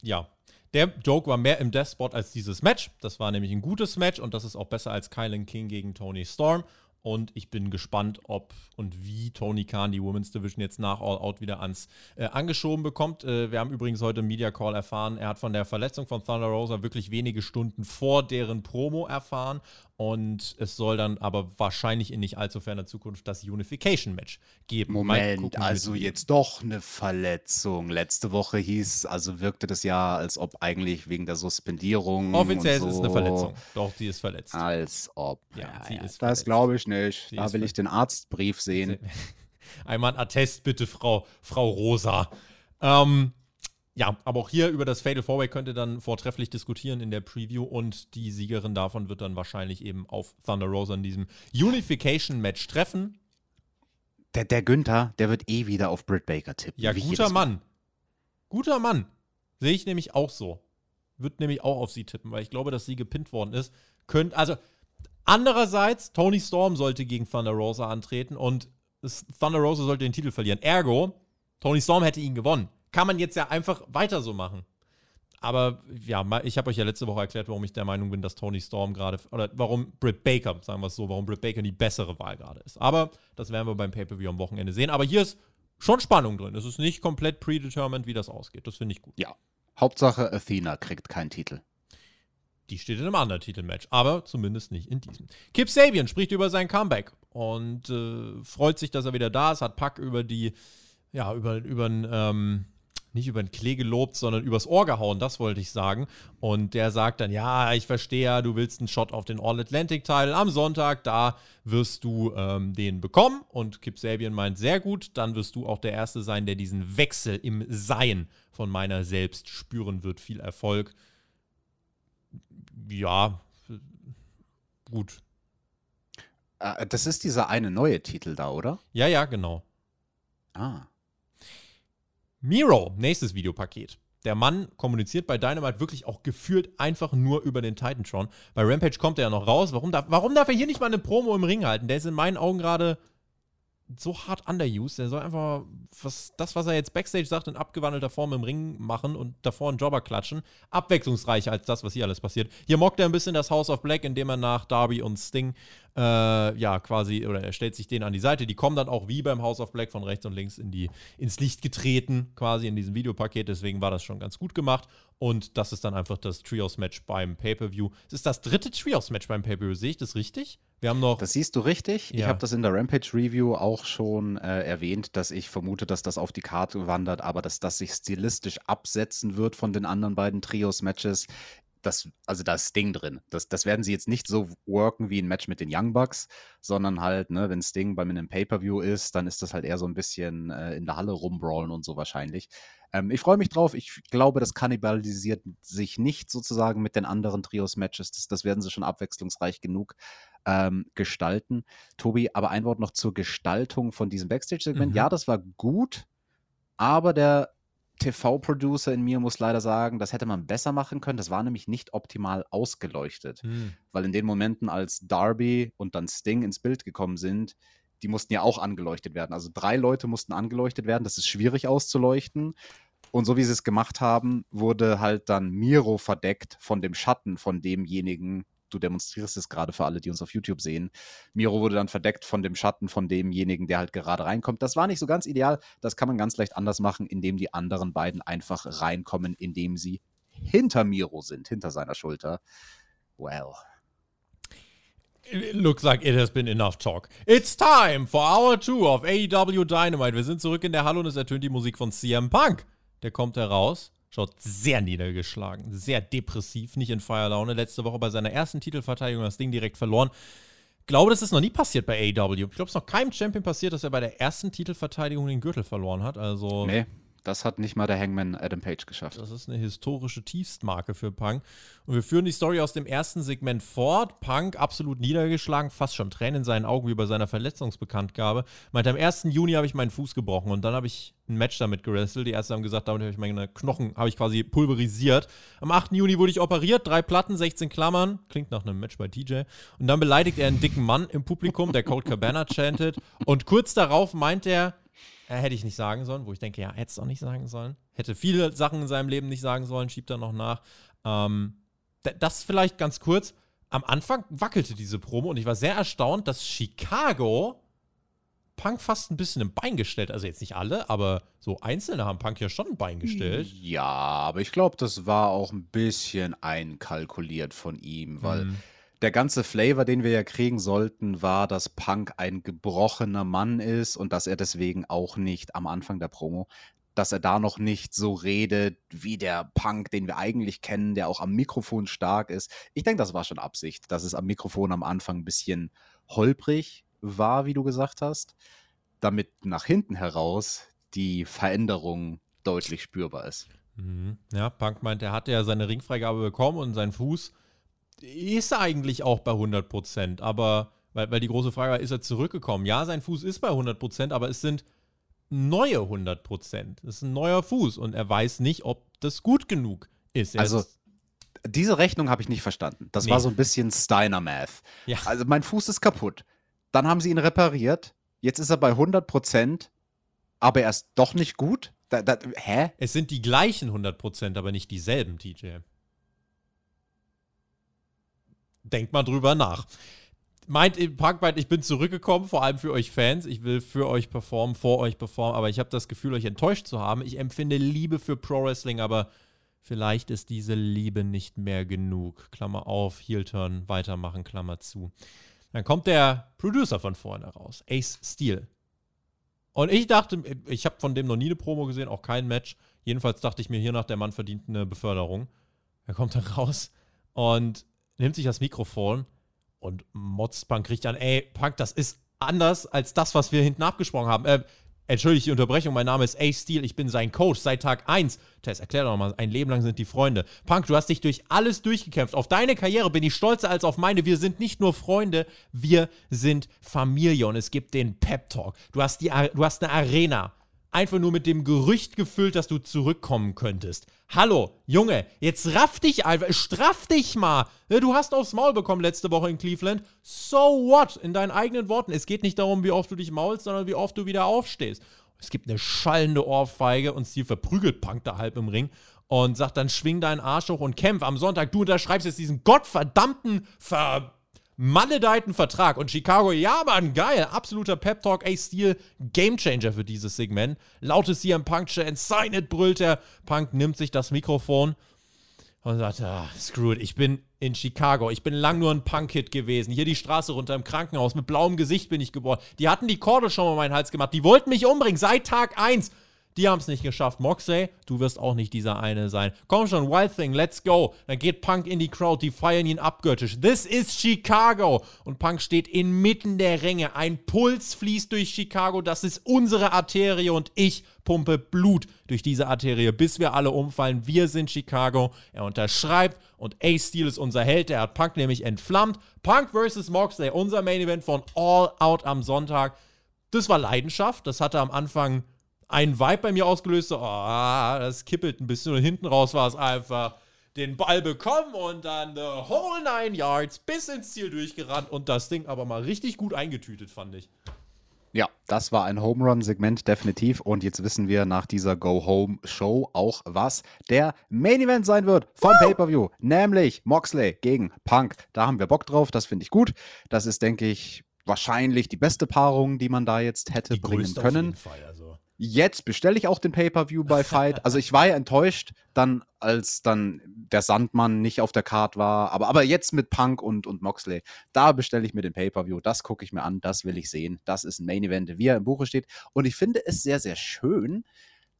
ja. Der Joke war mehr im Death Spot als dieses Match. Das war nämlich ein gutes Match und das ist auch besser als Kylan King gegen Tony Storm. Und ich bin gespannt, ob und wie Tony Khan die Women's Division jetzt nach All Out wieder ans äh, angeschoben bekommt. Äh, wir haben übrigens heute im Media Call erfahren, er hat von der Verletzung von Thunder Rosa wirklich wenige Stunden vor deren Promo erfahren. Und es soll dann aber wahrscheinlich in nicht allzu ferner Zukunft das Unification-Match geben. Moment, gucken, also jetzt doch eine Verletzung. Letzte Woche hieß, also wirkte das ja, als ob eigentlich wegen der Suspendierung. Offiziell so, ist es eine Verletzung. Doch, sie ist verletzt. Als ob. Ja, ja sie ja, ist Das glaube ich nicht. Sie da will ich den Arztbrief sehen. Einmal ein Attest bitte, Frau, Frau Rosa. Ähm, ja, aber auch hier über das Fatal Four-Way könnt ihr dann vortrefflich diskutieren in der Preview und die Siegerin davon wird dann wahrscheinlich eben auf Thunder Rosa in diesem Unification-Match treffen. Der, der Günther, der wird eh wieder auf Britt Baker tippen. Ja, guter. Mann. Guter Mann. Sehe ich nämlich auch so. Wird nämlich auch auf sie tippen, weil ich glaube, dass sie gepinnt worden ist. Könnt, also, andererseits, Tony Storm sollte gegen Thunder Rosa antreten und Thunder Rosa sollte den Titel verlieren. Ergo, Tony Storm hätte ihn gewonnen. Kann man jetzt ja einfach weiter so machen. Aber ja, ich habe euch ja letzte Woche erklärt, warum ich der Meinung bin, dass Tony Storm gerade, oder warum Britt Baker, sagen wir es so, warum Britt Baker die bessere Wahl gerade ist. Aber das werden wir beim Pay-Per-View am Wochenende sehen. Aber hier ist schon Spannung drin. Es ist nicht komplett predetermined, wie das ausgeht. Das finde ich gut. Ja. Hauptsache Athena kriegt keinen Titel. Die steht in einem anderen Titelmatch, aber zumindest nicht in diesem. Kip Sabian spricht über sein Comeback und äh, freut sich, dass er wieder da ist, hat Pack über die, ja, über, über ähm, nicht über den Klee gelobt, sondern übers Ohr gehauen, das wollte ich sagen. Und der sagt dann, ja, ich verstehe ja, du willst einen Shot auf den All-Atlantic-Teil am Sonntag, da wirst du ähm, den bekommen. Und Kip Sabian meint, sehr gut, dann wirst du auch der Erste sein, der diesen Wechsel im Sein von meiner selbst spüren wird. Viel Erfolg ja, gut. Äh, das ist dieser eine neue Titel da, oder? Ja, ja, genau. Ah. Miro, nächstes Videopaket. Der Mann kommuniziert bei Dynamite wirklich auch gefühlt einfach nur über den Titantron. Bei Rampage kommt er ja noch raus. Warum darf, warum darf er hier nicht mal eine Promo im Ring halten? Der ist in meinen Augen gerade so hart underused. Der soll einfach was, das, was er jetzt Backstage sagt, in abgewandelter Form im Ring machen und davor einen Jobber klatschen. Abwechslungsreicher als das, was hier alles passiert. Hier mockt er ein bisschen das House of Black, indem er nach Darby und Sting, äh, ja, quasi, oder er stellt sich denen an die Seite. Die kommen dann auch wie beim House of Black von rechts und links in die, ins Licht getreten, quasi in diesem Videopaket. Deswegen war das schon ganz gut gemacht. Und das ist dann einfach das Trios-Match beim Pay-Per-View. Es ist das dritte Trios-Match beim Pay-Per-View. Sehe ich das richtig? Wir haben noch. Das siehst du richtig. Ich Ja. habe das in der Rampage-Review auch schon äh, erwähnt, dass ich vermute, dass das auf die Karte wandert, aber dass das sich stilistisch absetzen wird von den anderen beiden Trios-Matches. Das, also da ist Sting drin. Das, das werden sie jetzt nicht so worken wie ein Match mit den Young Bucks, sondern halt, ne, wenn Sting bei einem Pay-Per-View ist, dann ist das halt eher so ein bisschen äh, in der Halle rumbrawlen und so wahrscheinlich. Ähm, ich freue mich drauf. Ich glaube, das kannibalisiert sich nicht sozusagen mit den anderen Trios-Matches. Das, das werden sie schon abwechslungsreich genug ähm, gestalten. Tobi, aber ein Wort noch zur Gestaltung von diesem Backstage-Segment. Mhm. Ja, das war gut, aber der TV-Producer in mir muss leider sagen, das hätte man besser machen können. Das war nämlich nicht optimal ausgeleuchtet. Hm. Weil in den Momenten, als Darby und dann Sting ins Bild gekommen sind, die mussten ja auch angeleuchtet werden. Also drei Leute mussten angeleuchtet werden. Das ist schwierig auszuleuchten. Und so wie sie es gemacht haben, wurde halt dann Miro verdeckt von dem Schatten von demjenigen. Du demonstrierst es gerade für alle, die uns auf YouTube sehen. Miro wurde dann verdeckt von dem Schatten von demjenigen, der halt gerade reinkommt. Das war nicht so ganz ideal. Das kann man ganz leicht anders machen, indem die anderen beiden einfach reinkommen, indem sie hinter Miro sind, hinter seiner Schulter. Well. It looks like it has been enough talk. It's time for hour two of AEW Dynamite. Wir sind zurück in der Halle und es ertönt die Musik von CM Punk. Der kommt heraus, schaut sehr niedergeschlagen, sehr depressiv, nicht in Feierlaune. Letzte Woche bei seiner ersten Titelverteidigung das Ding direkt verloren. Glaube, das ist noch nie passiert bei AEW. Ich glaube, es ist noch keinem Champion passiert, dass er bei der ersten Titelverteidigung den Gürtel verloren hat. Also Nee, das hat nicht mal der Hangman Adam Page geschafft. das ist eine historische Tiefstmarke für Punk. Und wir führen die Story aus dem ersten Segment fort. Punk absolut niedergeschlagen, fast schon Tränen in seinen Augen wie bei seiner Verletzungsbekanntgabe. Meinte, am 1. Juni habe ich meinen Fuß gebrochen und dann habe ich ein Match damit gerestelt. Die Ärzte haben gesagt, damit habe ich meine Knochen, habe ich quasi pulverisiert. Am 8. Juni wurde ich operiert, drei Platten, 16 Klammern. Klingt nach einem Match bei TJ. Und dann beleidigt er einen dicken Mann im Publikum, der Cold Cabana chantet. Und kurz darauf meint er, äh, hätte ich nicht sagen sollen, wo ich denke, ja, hätte es auch nicht sagen sollen. Hätte viele Sachen in seinem Leben nicht sagen sollen, schiebt er noch nach. Ähm, das vielleicht ganz kurz. am Anfang wackelte diese Promo und ich war sehr erstaunt, dass Chicago Punk fast ein bisschen im Bein gestellt. Also jetzt nicht alle, aber so Einzelne haben Punk ja schon ein Bein gestellt. Ja, aber ich glaube, das war auch ein bisschen einkalkuliert von ihm, weil Mhm. Der ganze Flavor, den wir ja kriegen sollten, war, dass Punk ein gebrochener Mann ist und dass er deswegen auch nicht am Anfang der Promo, dass er da noch nicht so redet wie der Punk, den wir eigentlich kennen, der auch am Mikrofon stark ist. Ich denke, das war schon Absicht, dass es am Mikrofon am Anfang ein bisschen holprig war, wie du gesagt hast, damit nach hinten heraus die Veränderung deutlich spürbar ist. Mhm. Ja, Punk meint, er hatte ja seine Ringfreigabe bekommen und sein Fuß ist eigentlich auch bei 100%. Aber, weil, weil die große Frage war, ist er zurückgekommen? Ja, sein Fuß ist bei 100%, aber es sind neue 100%. Es ist ein neuer Fuß und er weiß nicht, ob das gut genug ist. Er Also, ist, Diese Rechnung habe ich nicht verstanden. Das Nee. war so ein bisschen Steiner Math. ja, Also mein Fuß ist kaputt. Dann haben sie ihn repariert. Jetzt ist er bei 100 Prozent, aber er ist doch nicht gut. Da, da, hä? es sind die gleichen 100%, aber nicht dieselben, TJ. Denkt mal drüber nach. Meint meint, ich bin zurückgekommen, vor allem für euch Fans. Ich will für euch performen, vor euch performen, aber ich habe das Gefühl, euch enttäuscht zu haben. Ich empfinde Liebe für Pro Wrestling, aber vielleicht ist diese Liebe nicht mehr genug. Klammer auf, Heel-Turn, weitermachen, Klammer zu. Dann kommt der Producer von vorne raus, Ace Steel. Und ich dachte, ich habe von dem noch nie eine Promo gesehen, auch kein Match. Jedenfalls dachte ich mir hiernach, der Mann verdient eine Beförderung. Er kommt dann raus und nimmt sich das Mikrofon und motzt Punk kriegt an, ey, Punk, das ist anders als das, was wir hinten abgesprochen haben. Äh, entschuldigt die Unterbrechung, mein Name ist Ace Steel, ich bin sein Coach seit Tag 1. Tess, erklär doch mal, ein Leben lang sind die Freunde. Punk, du hast dich durch alles durchgekämpft. Auf deine Karriere bin ich stolzer als auf meine. Wir sind nicht nur Freunde, wir sind Familie und es gibt den Pep Talk. Du hast, die, du hast eine Arena einfach nur mit dem Gerücht gefüllt, dass du zurückkommen könntest. Hallo, Junge, jetzt raff dich einfach, straff dich mal. Du hast aufs Maul bekommen letzte Woche in Cleveland. So what? In deinen eigenen Worten. Es geht nicht darum, wie oft du dich maulst, sondern wie oft du wieder aufstehst. Es gibt eine schallende Ohrfeige und Steve verprügelt Punk da halb im Ring und sagt dann, schwing deinen Arsch hoch und kämpf am Sonntag. Du unterschreibst jetzt diesen gottverdammten Ver maledeiten Vertrag. Und Chicago, ja, Mann, geil. Absoluter Pep Talk, Ace Steel, Gamechanger für dieses Segment. Lautes CM Punk Chant, sign it, brüllt der. Punk nimmt sich das Mikrofon und sagt, ah, screw it, ich bin in Chicago. Ich bin lang nur ein Punk-Hit gewesen. Hier die Straße runter im Krankenhaus. Mit blauem Gesicht bin ich geboren. Die hatten die Korde schon mal meinen Hals gemacht. Die wollten mich umbringen seit Tag 1. Die haben es nicht geschafft. Moxley, du wirst auch nicht dieser eine sein. Komm schon, Wild Thing, let's go. Dann geht Punk in die Crowd, die feiern ihn abgöttisch. This is Chicago. Und Punk steht inmitten der Ränge. Ein Puls fließt durch Chicago. Das ist unsere Arterie und ich pumpe Blut durch diese Arterie, bis wir alle umfallen. Wir sind Chicago. Er unterschreibt und Ace Steel ist unser Held. Der hat Punk nämlich entflammt. Punk vs. Moxley, unser Main Event von All Out am Sonntag. Das war Leidenschaft. Das hatte am Anfang einen Vibe bei mir ausgelöst. So, oh, das kippelt ein bisschen. Und hinten raus war es einfach den Ball bekommen und dann the whole nine yards bis ins Ziel durchgerannt und das Ding aber mal richtig gut eingetütet, fand ich. Ja, das war ein Home Run-Segment, definitiv. Und jetzt wissen wir nach dieser Go-Home-Show auch, was der Main Event sein wird vom Pay-Per-View. Nämlich Moxley gegen Punk. Da haben wir Bock drauf, das finde ich gut. Das ist, denke ich, wahrscheinlich die beste Paarung, die man da jetzt hätte bringen größte auf können. Fall, also. Jetzt bestelle ich auch den Pay-Per-View bei Fight. Also ich war ja enttäuscht, dann, als dann der Sandmann nicht auf der Card war. Aber, aber jetzt mit Punk und, und Moxley, da bestelle ich mir den Pay-Per-View. Das gucke ich mir an, das will ich sehen. Das ist ein Main-Event, wie er im Buche steht. Und ich finde es sehr, sehr schön,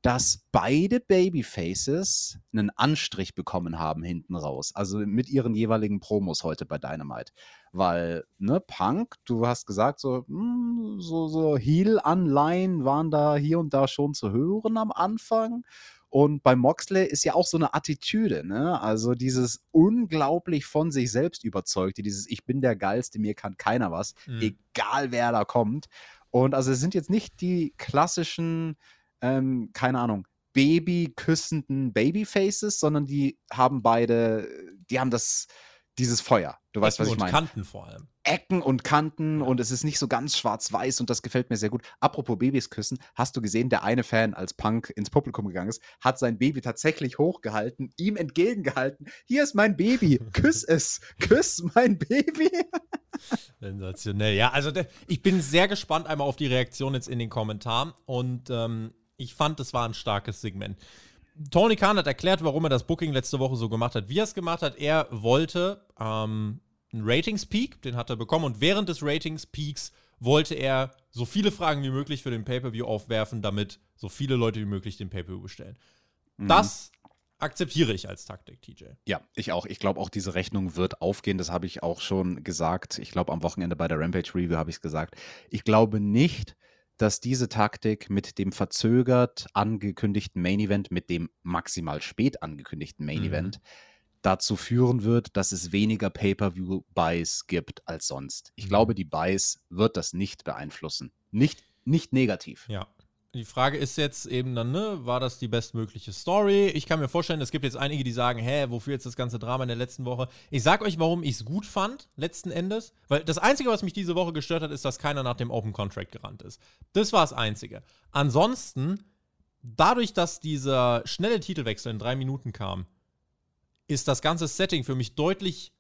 dass beide Babyfaces einen Anstrich bekommen haben hinten raus. Also mit ihren jeweiligen Promos heute bei Dynamite. Weil, ne, Punk, du hast gesagt, so, hm, so, so Heel-Anleihen waren da hier und da schon zu hören am Anfang. Und bei Moxley ist ja auch so eine Attitüde, ne? Also dieses unglaublich von sich selbst überzeugte, dieses Ich bin der Geilste, mir kann keiner was, Mhm. egal wer da kommt. Und also es sind jetzt nicht die klassischen, ähm, keine Ahnung, Baby-küssenden Babyfaces, sondern die haben beide, die haben das dieses Feuer. Du weißt, Ecken was ich meine. Und Kanten vor allem. Ecken und Kanten und es ist nicht so ganz schwarz-weiß und das gefällt mir sehr gut. Apropos Babys küssen, hast du gesehen, der eine Fan, als Punk ins Publikum gegangen ist, hat sein Baby tatsächlich hochgehalten, ihm entgegengehalten. Hier ist mein Baby, küss es, küss mein Baby. Sensationell. Ja, also der, ich bin sehr gespannt einmal auf die Reaktion jetzt in den Kommentaren und ähm, ich fand, es war ein starkes Segment. Tony Khan hat erklärt, warum er das Booking letzte Woche so gemacht hat, wie er es gemacht hat. Er wollte ähm, einen Ratings-Peak, den hat er bekommen, und während des Ratings-Peaks wollte er so viele Fragen wie möglich für den Pay-Per-View aufwerfen, damit so viele Leute wie möglich den Pay-Per-View bestellen. Mhm. Das akzeptiere ich als Taktik, TJ. Ja, ich auch. Ich glaube auch, diese Rechnung wird aufgehen. Das habe ich auch schon gesagt. Ich glaube, am Wochenende bei der Rampage Review habe ich es gesagt. Ich glaube nicht, dass diese Taktik mit dem verzögert angekündigten Main Event, mit dem maximal spät angekündigten Main mhm. Event, dazu führen wird, dass es weniger Pay-per-view-Buys gibt als sonst. Ich mhm. glaube, die Buys wird das nicht beeinflussen. Nicht, nicht negativ. Ja. Die Frage ist jetzt eben dann, ne, war das die bestmögliche Story? Ich kann mir vorstellen, es gibt jetzt einige, die sagen, hä, wofür jetzt das ganze Drama in der letzten Woche? Ich sag euch, warum ich es gut fand, letzten Endes. Weil das Einzige, was mich diese Woche gestört hat, ist, dass keiner nach dem Open Contract gerannt ist. Das war das Einzige. Ansonsten, dadurch, dass dieser schnelle Titelwechsel in drei Minuten kam, ist das ganze Setting für mich deutlich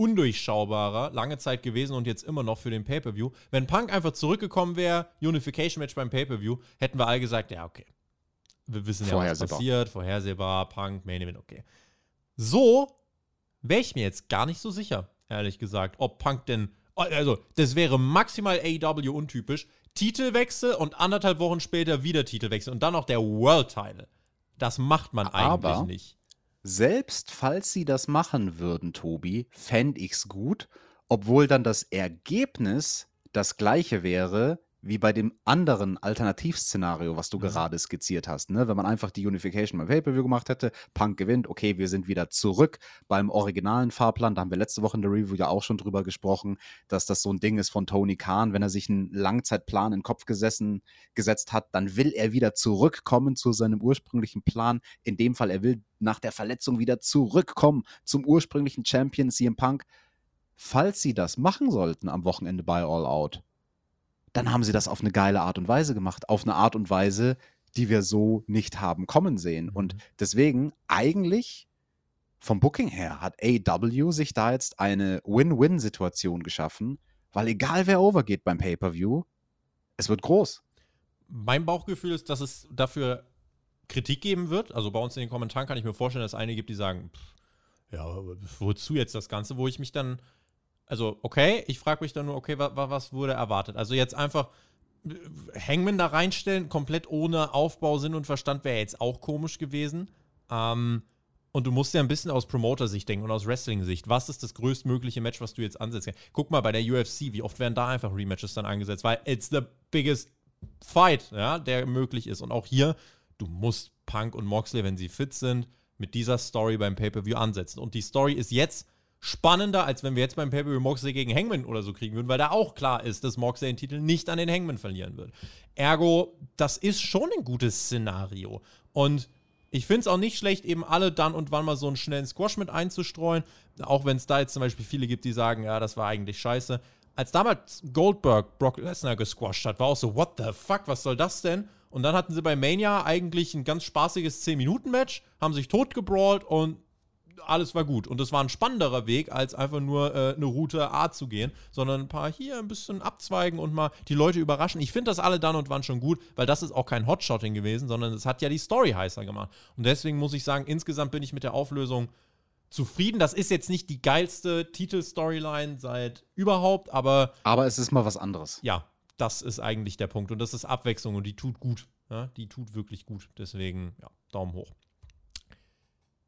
undurchschaubarer, lange Zeit gewesen und jetzt immer noch für den Pay-Per-View. Wenn Punk einfach zurückgekommen wäre, Unification-Match beim Pay-Per-View, hätten wir alle gesagt, ja, okay. Wir wissen ja, was passiert, vorhersehbar, Punk, Main Event, okay. So wäre ich mir jetzt gar nicht so sicher, ehrlich gesagt, ob Punk denn, also, das wäre maximal AEW untypisch. Titelwechsel und anderthalb Wochen später wieder Titelwechsel und dann noch der World-Title. Das macht man Aber eigentlich nicht. Selbst falls sie das machen würden, Tobi, fände ich es gut, obwohl dann das Ergebnis das gleiche wäre wie bei dem anderen Alternativszenario, was du mhm. gerade skizziert hast. Ne? Wenn man einfach die Unification beim Pay-Per-View gemacht hätte, Punk gewinnt, okay, wir sind wieder zurück beim originalen Fahrplan. Da haben wir letzte Woche in der Review ja auch schon drüber gesprochen, dass das so ein Ding ist von Tony Khan. Wenn er sich einen Langzeitplan in den Kopf gesessen, gesetzt hat, dann will er wieder zurückkommen zu seinem ursprünglichen Plan. In dem Fall, er will nach der Verletzung wieder zurückkommen zum ursprünglichen Champion CM Punk. Falls sie das machen sollten am Wochenende bei All Out, dann haben sie das auf eine geile Art und Weise gemacht. Auf eine Art und Weise, die wir so nicht haben kommen sehen. Mhm. Und deswegen eigentlich vom Booking her hat AW sich da jetzt eine Win-Win-Situation geschaffen, weil egal wer overgeht beim Pay-per-View, es wird groß. Mein Bauchgefühl ist, dass es dafür Kritik geben wird. Also bei uns in den Kommentaren kann ich mir vorstellen, dass es einige gibt, die sagen, pff, ja, wozu jetzt das Ganze, wo ich mich dann also, okay, ich frage mich dann nur, okay, wa, wa, was wurde erwartet? Also jetzt einfach äh, Hangman da reinstellen, komplett ohne Aufbau, Sinn und Verstand, wäre jetzt auch komisch gewesen. Ähm, und du musst ja ein bisschen aus Promoter-Sicht denken und aus Wrestling-Sicht. Was ist das größtmögliche Match, was du jetzt ansetzt? Guck mal bei der UFC, wie oft werden da einfach Rematches dann angesetzt? Weil it's the biggest fight, ja, der möglich ist. Und auch hier, du musst Punk und Moxley, wenn sie fit sind, mit dieser Story beim Pay-Per-View ansetzen. Und die Story ist jetzt spannender, als wenn wir jetzt beim Pay-Per-View Moxley gegen Hangman oder so kriegen würden, weil da auch klar ist, dass Moxley den Titel nicht an den Hangman verlieren wird. Ergo, das ist schon ein gutes Szenario. Und ich finde es auch nicht schlecht, eben alle dann und wann mal so einen schnellen Squash mit einzustreuen. Auch wenn es da jetzt zum Beispiel viele gibt, die sagen, ja, das war eigentlich scheiße. Als damals Goldberg Brock Lesnar gesquasht hat, war auch so, what the fuck, was soll das denn? Und dann hatten sie bei Mania eigentlich ein ganz spaßiges 10-Minuten-Match, haben sich totgebrawlt und alles war gut. Und es war ein spannenderer Weg, als einfach nur äh, eine Route A zu gehen, sondern ein paar hier ein bisschen abzweigen und mal die Leute überraschen. Ich finde das alle dann und wann schon gut, weil das ist auch kein Hotshotting gewesen, sondern es hat ja die Story heißer gemacht. Und deswegen muss ich sagen, insgesamt bin ich mit der Auflösung zufrieden. Das ist jetzt nicht die geilste Titel-Storyline seit überhaupt, aber. Aber es ist mal was anderes. Ja, das ist eigentlich der Punkt. Und das ist Abwechslung und die tut gut. Ja, die tut wirklich gut. Deswegen, ja, Daumen hoch.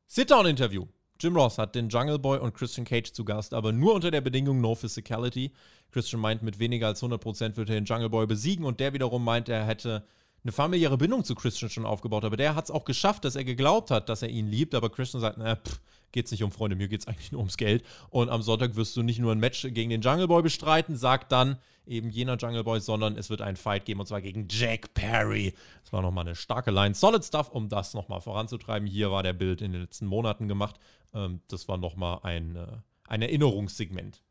Sit-Down-Interview. Jim Ross hat den Jungle Boy und Christian Cage zu Gast, aber nur unter der Bedingung No Physicality. Christian meint, mit weniger als 100% wird er den Jungle Boy besiegen und der wiederum meint, er hätte eine familiäre Bindung zu Christian schon aufgebaut. Aber der hat es auch geschafft, dass er geglaubt hat, dass er ihn liebt. Aber Christian sagt, na, pff, geht's nicht um Freunde, mir geht's eigentlich nur ums Geld. Und am Sonntag wirst du nicht nur ein Match gegen den Jungle Boy bestreiten, sagt dann eben jener Jungle Boy, sondern es wird einen Fight geben und zwar gegen Jack Perry. Das war nochmal eine starke Line. Solid Stuff, um das nochmal voranzutreiben. Hier war der Bild in den letzten Monaten gemacht. Ähm, das war nochmal ein, äh, ein Erinnerungssegment.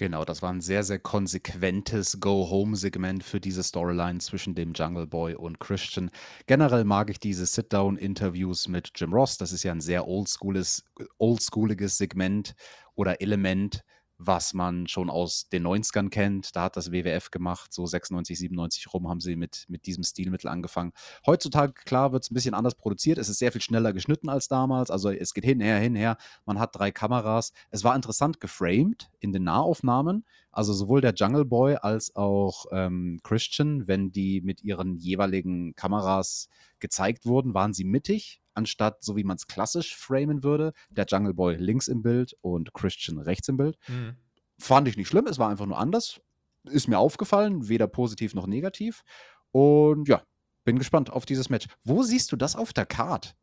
Genau, das war ein sehr, sehr konsequentes Go-Home-Segment für diese Storyline zwischen dem Jungle Boy und Christian. Generell mag ich diese Sit-Down-Interviews mit Jim Ross. Das ist ja ein sehr oldschooliges, oldschooliges Segment oder Element, was man schon aus den 90ern kennt. Da hat das WWF gemacht, so 96, 97 rum haben sie mit, mit diesem Stilmittel angefangen. Heutzutage, klar, wird es ein bisschen anders produziert. Es ist sehr viel schneller geschnitten als damals. Also es geht hinher, hinher. Man hat drei Kameras. Es war interessant geframed in den Nahaufnahmen. Also sowohl der Jungle Boy als auch ähm, Christian, wenn die mit ihren jeweiligen Kameras gezeigt wurden, waren sie mittig anstatt so wie man es klassisch framen würde, der Jungle Boy links im Bild und Christian rechts im Bild. Mhm. Fand ich nicht schlimm, es war einfach nur anders. Ist mir aufgefallen, weder positiv noch negativ. Und ja, bin gespannt auf dieses Match. Wo siehst du das auf der Card?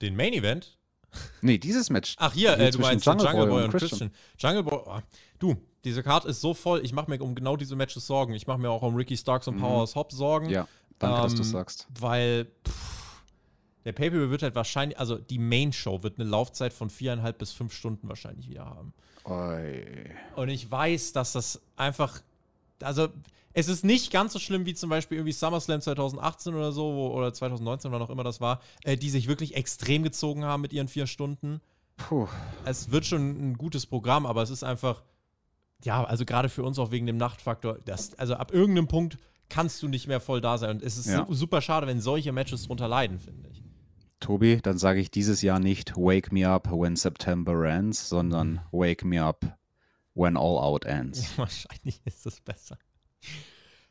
Den Main Event? Nee, dieses Match. Ach hier, äh, du meinst Jungle, Jungle Boy, und Christian. Christian. Jungle Boy, oh, du, diese Card ist so voll, ich mache mir um genau diese Matches Sorgen. Ich mache mir auch um Ricky Starks und mhm. Powers Hobbs Sorgen. Ja, danke, ähm, dass du ähm, sagst. Weil, pff, der Pay-Per-View wird halt wahrscheinlich, also die Main-Show wird eine Laufzeit von viereinhalb bis fünf Stunden wahrscheinlich wieder haben. Oi. Und ich weiß, dass das einfach, also es ist nicht ganz so schlimm wie zum Beispiel irgendwie SummerSlam 2018 oder so, wo, oder 2019 oder noch immer das war, äh, die sich wirklich extrem gezogen haben mit ihren vier Stunden. Puh. Es wird schon ein gutes Programm, aber es ist einfach, ja, also gerade für uns auch wegen dem Nachtfaktor, das, also ab irgendeinem Punkt kannst du nicht mehr voll da sein. Und es ist ja. super schade, wenn solche Matches drunter leiden, finde ich. Tobi, dann sage ich dieses Jahr nicht Wake me up when September ends, sondern Wake me up when all out ends. wahrscheinlich ist es besser.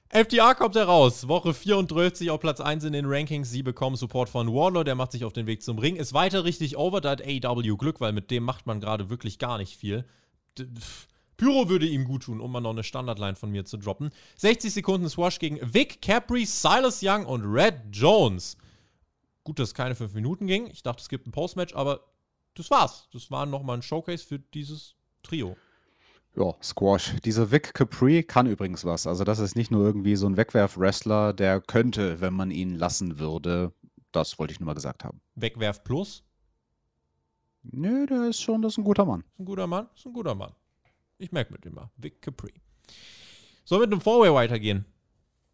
FDR kommt heraus. Woche 34 auf Platz 1 in den Rankings. Sie bekommen Support von Warlord. Der macht sich auf den Weg zum Ring. Ist weiter richtig over. Da hat AEW Glück, weil mit dem macht man gerade wirklich gar nicht viel. Pyro würde ihm gut tun, um mal noch eine Standardline von mir zu droppen. 60 Sekunden Swash gegen Vic, Capri, Silas Young und Red Jones. Gut, dass es keine 5 Minuten ging. Ich dachte, es gibt ein Postmatch, aber das war's. Das war nochmal ein Showcase für dieses Trio. Ja, Squash. Dieser Vic Capri kann übrigens was. Also, das ist nicht nur irgendwie so ein Wegwerf-Wrestler, der könnte, wenn man ihn lassen würde. Das wollte ich nur mal gesagt haben. Wegwerf Plus? Nö, der ist schon, das ist ein guter Mann. Ist ein guter Mann? Ist ein guter Mann. Ich merke mit mal. Vic Capri. Soll mit einem Four-Way weitergehen.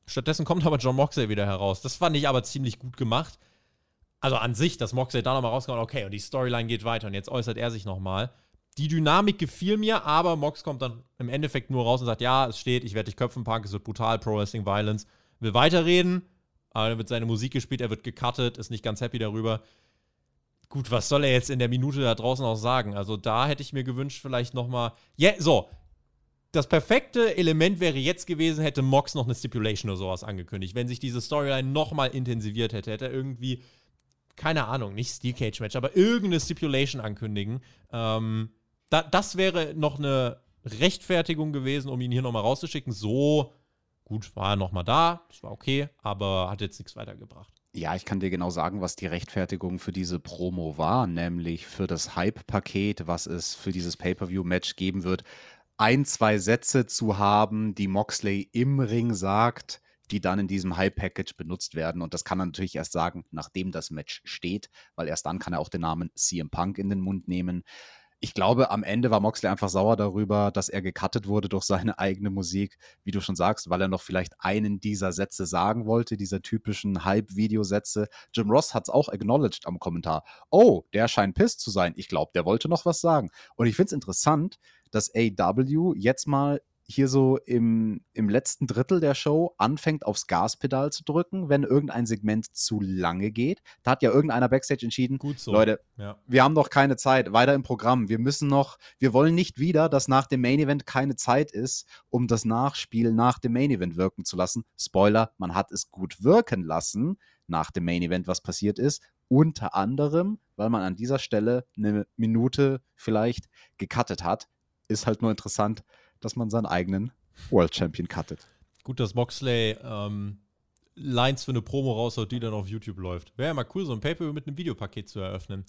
Stattdessen kommt aber John Moxley wieder heraus. Das fand ich aber ziemlich gut gemacht. Also an sich, dass Moxley da nochmal rauskommt, okay, und die Storyline geht weiter und jetzt äußert er sich nochmal. Die Dynamik gefiel mir, aber Mox kommt dann im Endeffekt nur raus und sagt, ja, es steht, ich werde dich köpfen, Punk, es wird brutal, Pro Wrestling Violence. Will weiterreden, aber dann wird seine Musik gespielt, er wird gecuttet, ist nicht ganz happy darüber. Gut, was soll er jetzt in der Minute da draußen auch sagen? Also da hätte ich mir gewünscht, vielleicht nochmal. Ja, yeah, so. Das perfekte Element wäre jetzt gewesen, hätte Mox noch eine Stipulation oder sowas angekündigt. Wenn sich diese Storyline nochmal intensiviert hätte, hätte er irgendwie, keine Ahnung, nicht Steel Cage Match, aber irgendeine Stipulation ankündigen. Ähm, da, das wäre noch eine Rechtfertigung gewesen, um ihn hier nochmal rauszuschicken. So, gut, war er nochmal da, das war okay, aber hat jetzt nichts weitergebracht. Ja, ich kann dir genau sagen, was die Rechtfertigung für diese Promo war, nämlich für das Hype-Paket, was es für dieses Pay-per-view-Match geben wird, ein, zwei Sätze zu haben, die Moxley im Ring sagt, die dann in diesem Hype-Package benutzt werden. Und das kann er natürlich erst sagen, nachdem das Match steht, weil erst dann kann er auch den Namen CM Punk in den Mund nehmen ich glaube, am Ende war Moxley einfach sauer darüber, dass er gecuttet wurde durch seine eigene Musik, wie du schon sagst, weil er noch vielleicht einen dieser Sätze sagen wollte, dieser typischen Hype-Videosätze. Jim Ross hat es auch acknowledged am Kommentar. Oh, der scheint pissed zu sein. Ich glaube, der wollte noch was sagen. Und ich finde es interessant, dass AW jetzt mal hier so im, im letzten Drittel der Show anfängt, aufs Gaspedal zu drücken, wenn irgendein Segment zu lange geht. Da hat ja irgendeiner Backstage entschieden, Gut so. Leute, ja. wir haben noch keine Zeit, weiter im Programm. Wir müssen noch, wir wollen nicht wieder, dass nach dem Main Event keine Zeit ist, um das Nachspiel nach dem Main Event wirken zu lassen. Spoiler, man hat es gut wirken lassen nach dem Main Event, was passiert ist. Unter anderem, weil man an dieser Stelle eine Minute vielleicht gecuttet hat. Ist halt nur interessant, dass man seinen eigenen World Champion cuttet. Gut, dass Moxley ähm, Lines für eine Promo raushaut, die dann auf YouTube läuft. Wäre ja mal cool, so ein Paper mit einem Videopaket zu eröffnen.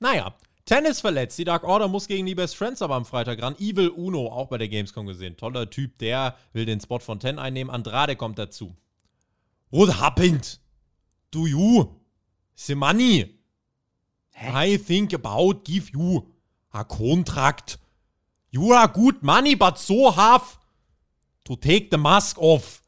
Naja, Tennis verletzt. Die Dark Order muss gegen die Best Friends aber am Freitag ran. Evil Uno, auch bei der Gamescom gesehen. Toller Typ, der will den Spot von Ten einnehmen. Andrade kommt dazu. What happened? Do you? The money? Hä? I think about give you a contract You are good money, but so half to take the mask off.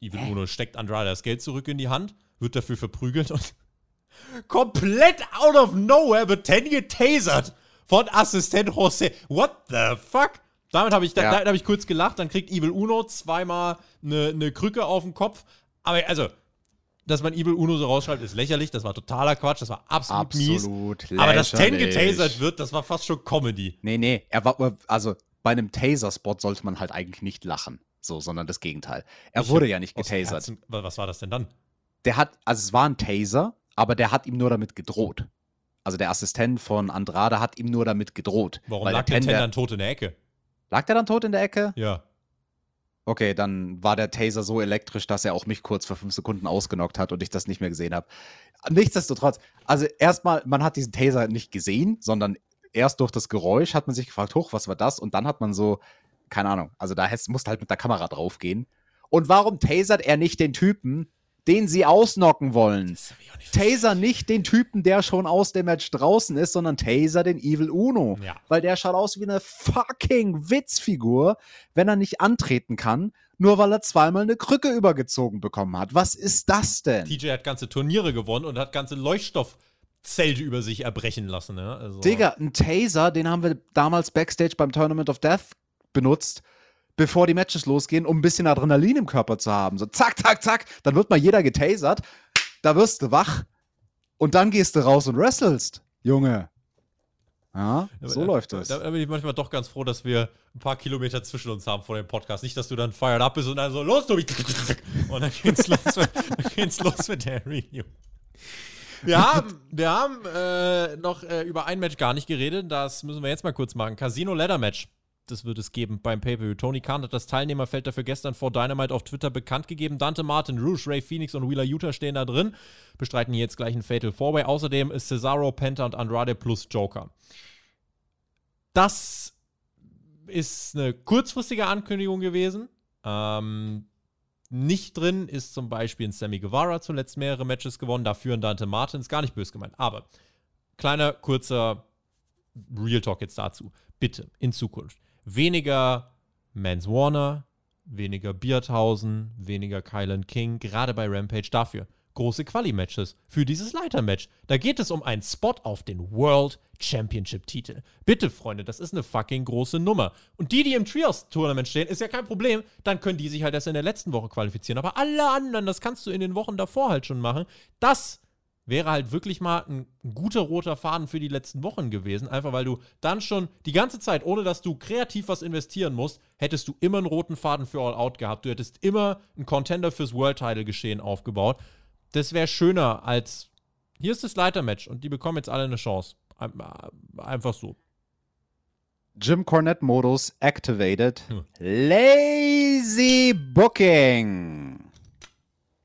Evil Uno steckt Andrade das Geld zurück in die Hand, wird dafür verprügelt und komplett out of nowhere wird Ten getasert von Assistent Jose. What the fuck? Damit habe ich, da, Ja. da, hab ich kurz gelacht. Dann kriegt Evil Uno zweimal eine ne Krücke auf den Kopf. Aber also, dass man Evil Uno so rausschreibt, ist lächerlich. Das war totaler Quatsch. Das war absolut, mies. Absolut Aber dass Ten lächerlich. getasert wird, das war fast schon Comedy. Nee, nee, er war, also bei einem Taser-Spot sollte man halt eigentlich nicht lachen. So, sondern das Gegenteil. Er Ich wurde ja nicht getasert. Herzen- wa- Was war das denn dann? Der hat, also es war ein Taser, aber der hat ihm nur damit gedroht. Also der Assistent von Andrade hat ihm nur damit gedroht. Warum lag der Ten dann tot in der Ecke? Lag der dann tot in der Ecke? Ja. Okay, dann war der Taser so elektrisch, dass er auch mich kurz für fünf Sekunden ausgenockt hat und ich das nicht mehr gesehen habe. Nichtsdestotrotz, also erstmal, man hat diesen Taser nicht gesehen, sondern erst durch das Geräusch hat man sich gefragt, hoch, was war das? Und dann hat man so, keine Ahnung, also da musste halt mit der Kamera draufgehen. Und warum tasert er nicht den Typen, den sie ausnocken wollen? Taser nicht den Typen, der schon aus dem Match draußen ist, sondern Taser den Evil Uno. Ja. Weil der schaut aus wie eine fucking Witzfigur, wenn er nicht antreten kann, nur weil er zweimal eine Krücke übergezogen bekommen hat. Was ist das denn? TJ hat ganze Turniere gewonnen und hat ganze Leuchtstoffzelte über sich erbrechen lassen. Ne? Also, Digga, ein Taser, den haben wir damals backstage beim Tournament of Death benutzt, bevor die Matches losgehen, um ein bisschen Adrenalin im Körper zu haben. So zack, zack, zack, dann wird mal jeder getasert, da wirst du wach und dann gehst du raus und wrestelst, Junge. Ja, Aber so läuft das. Da, da bin ich manchmal doch ganz froh, dass wir ein paar Kilometer zwischen uns haben vor dem Podcast. Nicht, dass du dann fired up bist und dann so, los, Tobi. Und dann geht's los mit, dann geht's los mit der Review. Wir haben, wir haben äh, noch äh, über ein Match gar nicht geredet. Das müssen wir jetzt mal kurz machen. Casino Ladder Match. Das wird es geben beim Pay-Per-View. Tony Khan hat das Teilnehmerfeld dafür gestern vor Dynamite auf Twitter bekannt gegeben. Dante Martin, Rouge, Ray Phoenix und Wheeler Utah stehen da drin. Bestreiten hier jetzt gleich ein Fatal Four-Way. Außerdem ist Cesaro, Penta und Andrade plus Joker. Das ist eine kurzfristige Ankündigung gewesen. Ähm, nicht drin ist zum Beispiel ein Sammy Guevara zuletzt mehrere Matches gewonnen, dafür ein Dante Martin, ist gar nicht böse gemeint. Aber kleiner, kurzer Real Talk jetzt dazu. Bitte, in Zukunft. Weniger Mans Warner, weniger Beardhausen, weniger Kylan King, gerade bei Rampage dafür. Große Quali-Matches für dieses Leiter-Match. Da geht es um einen Spot auf den World Championship-Titel. Bitte, Freunde, das ist eine fucking große Nummer. Und die, die im Trios-Tournament stehen, ist ja kein Problem. Dann können die sich halt erst in der letzten Woche qualifizieren. Aber alle anderen, das kannst du in den Wochen davor halt schon machen. Das wäre halt wirklich mal ein guter roter Faden für die letzten Wochen gewesen. Einfach weil du dann schon die ganze Zeit, ohne dass du kreativ was investieren musst, hättest du immer einen roten Faden für All Out gehabt. Du hättest immer einen Contender fürs World Title Geschehen aufgebaut. Das wäre schöner als hier ist das Leitermatch und die bekommen jetzt alle eine Chance. Ein- Einfach so. Jim Cornette-Modus activated. Hm. Lazy Booking.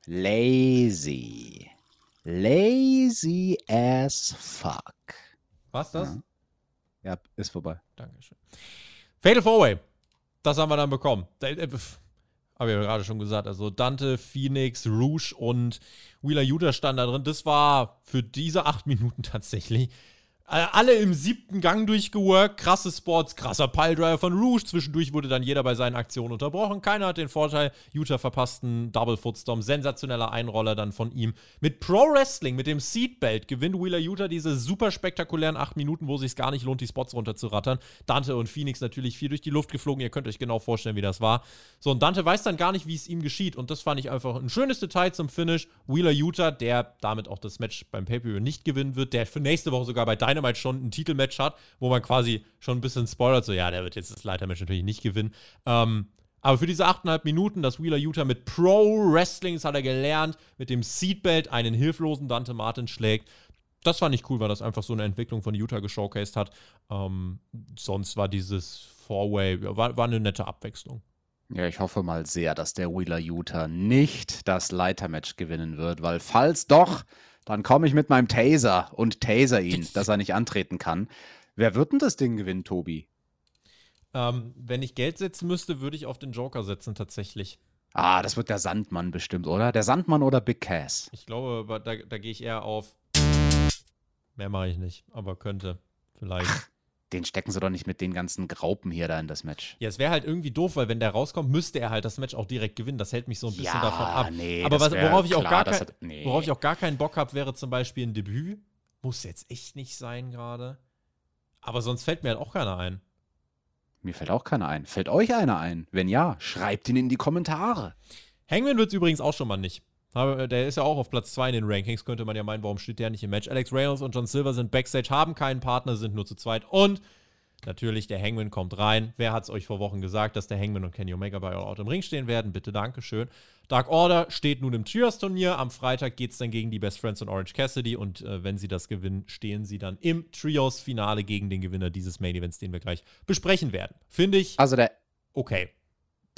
Lazy. Lazy as fuck. Was das? Ja, ist vorbei. Dankeschön. Fatal Four-Way. Das haben wir dann bekommen. Äh, Habe ich ja gerade schon gesagt. Also Dante, Phoenix, Rouge und Wheeler Utah standen da drin. Das war für diese acht Minuten tatsächlich. Äh, Alle im siebten Gang durchgeworkt, krasse Spots, krasser Piledriver von Rouge. Zwischendurch wurde dann jeder bei seinen Aktionen unterbrochen. Keiner hat den Vorteil. Utah verpassten Double Footstorm, sensationeller Einroller dann von ihm. Mit Pro Wrestling, mit dem Seatbelt gewinnt Wheeler Utah diese super spektakulären acht Minuten, wo es sich gar nicht lohnt, die Spots runterzurattern. Dante und Phoenix natürlich viel durch die Luft geflogen. Ihr könnt euch genau vorstellen, wie das war. So, und Dante weiß dann gar nicht, wie es ihm geschieht. Und das fand ich einfach ein schönes Detail zum Finish. Wheeler Utah, der damit auch das Match beim Pay-Per-View nicht gewinnen wird, der für nächste Woche sogar bei Dynamite schon ein Titelmatch hat, wo man quasi schon ein bisschen spoilert, so, ja, der wird jetzt das Leitermatch natürlich nicht gewinnen. Ähm, aber für diese 8,5 Minuten, dass Wheeler Utah mit Pro Wrestling, das hat er gelernt, mit dem Seatbelt einen hilflosen Dante Martin schlägt. Das fand ich cool, weil das einfach so eine Entwicklung von Utah geshowcased hat. Ähm, sonst war dieses Four-Way, war, war eine nette Abwechslung. Ja, ich hoffe mal sehr, dass der Wheeler Utah nicht das Leitermatch gewinnen wird, weil falls doch, dann komme ich mit meinem Taser und taser ihn, dass er nicht antreten kann. Wer wird denn das Ding gewinnen, Tobi? Ähm, wenn ich Geld setzen müsste, würde ich auf den Joker setzen, tatsächlich. Ah, das wird der Sandmann bestimmt, oder? Der Sandmann oder Big Cass? Ich glaube, da, da gehe ich eher auf. Mehr mache ich nicht, aber könnte. Vielleicht. Den stecken sie doch nicht mit den ganzen Graupen hier da in das Match. Ja, es wäre halt irgendwie doof, weil wenn der rauskommt, müsste er halt das Match auch direkt gewinnen. Das hält mich so ein bisschen Ja, davon ab. nee, Aber was, worauf, ich auch klar, kein, hat- nee. worauf ich auch gar keinen Bock habe, wäre zum Beispiel ein Debüt. Muss jetzt echt nicht sein gerade. Aber sonst fällt mir halt auch keiner ein. Mir fällt auch keiner ein. Fällt euch einer ein? Wenn ja, schreibt ihn in die Kommentare. Hangman wird es übrigens auch schon mal nicht. Aber, äh, Der ist ja auch auf Platz 2 in den Rankings, könnte man ja meinen, warum steht der nicht im Match? Alex Reynolds und John Silver sind Backstage, haben keinen Partner, sind nur zu zweit. Und natürlich, der Hangman kommt rein. Wer hat es euch vor Wochen gesagt, dass der Hangman und Kenny Omega bei All Out im Ring stehen werden? Bitte, Dankeschön. Dark Order steht nun im Trios-Turnier. Am Freitag geht es dann gegen die Best Friends und Orange Cassidy. Und äh, wenn sie das gewinnen, stehen sie dann im Trios-Finale gegen den Gewinner dieses Main Events, den wir gleich besprechen werden. Finde ich Also der, okay.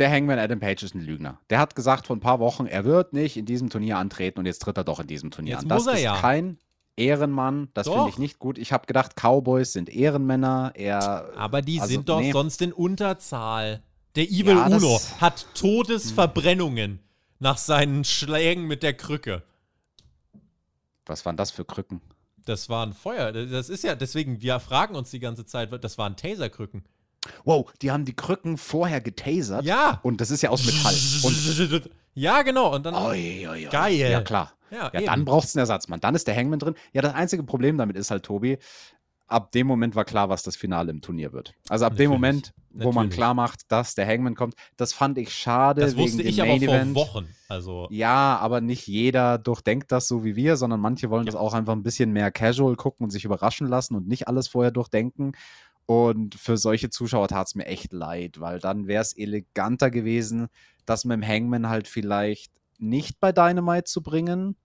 Der Hangman Adam Page ist ein Lügner. Der hat gesagt vor ein paar Wochen, er wird nicht in diesem Turnier antreten und jetzt tritt er doch in diesem Turnier Jetzt an. Das ist ja. kein Ehrenmann. Das finde ich nicht gut. Ich habe gedacht, Cowboys sind Ehrenmänner. Er, Aber die also, sind doch nee. sonst in Unterzahl. Der Evil Ja, Uno hat Todesverbrennungen nach seinen Schlägen mit der Krücke. Was waren das für Krücken? Das war ein Feuer. Das ist ja, deswegen, wir fragen uns die ganze Zeit, das waren Taserkrücken. Wow, die haben die Krücken vorher getasert. Ja. Und das ist ja aus Metall. Und ja, genau. Und dann. Oi, oi, oi. Geil. Ja, klar. Ja, Ja, dann brauchst du einen Ersatzmann. Dann ist der Hangman drin. Ja, das einzige Problem damit ist halt, Tobi, ab dem Moment war klar, was das Finale im Turnier wird. Also ab dem Natürlich. Moment, wo man klar macht, dass der Hangman kommt, das fand ich schade. das wegen wusste dem ich aber Main vor Event. Wochen. Also. Ja, aber nicht jeder durchdenkt das so wie wir, sondern manche wollen das auch einfach ein bisschen mehr casual gucken und sich überraschen lassen und nicht alles vorher durchdenken. Und für solche Zuschauer tat es mir echt leid, weil dann wäre es eleganter gewesen, das mit dem Hangman halt vielleicht nicht bei Dynamite zu bringen,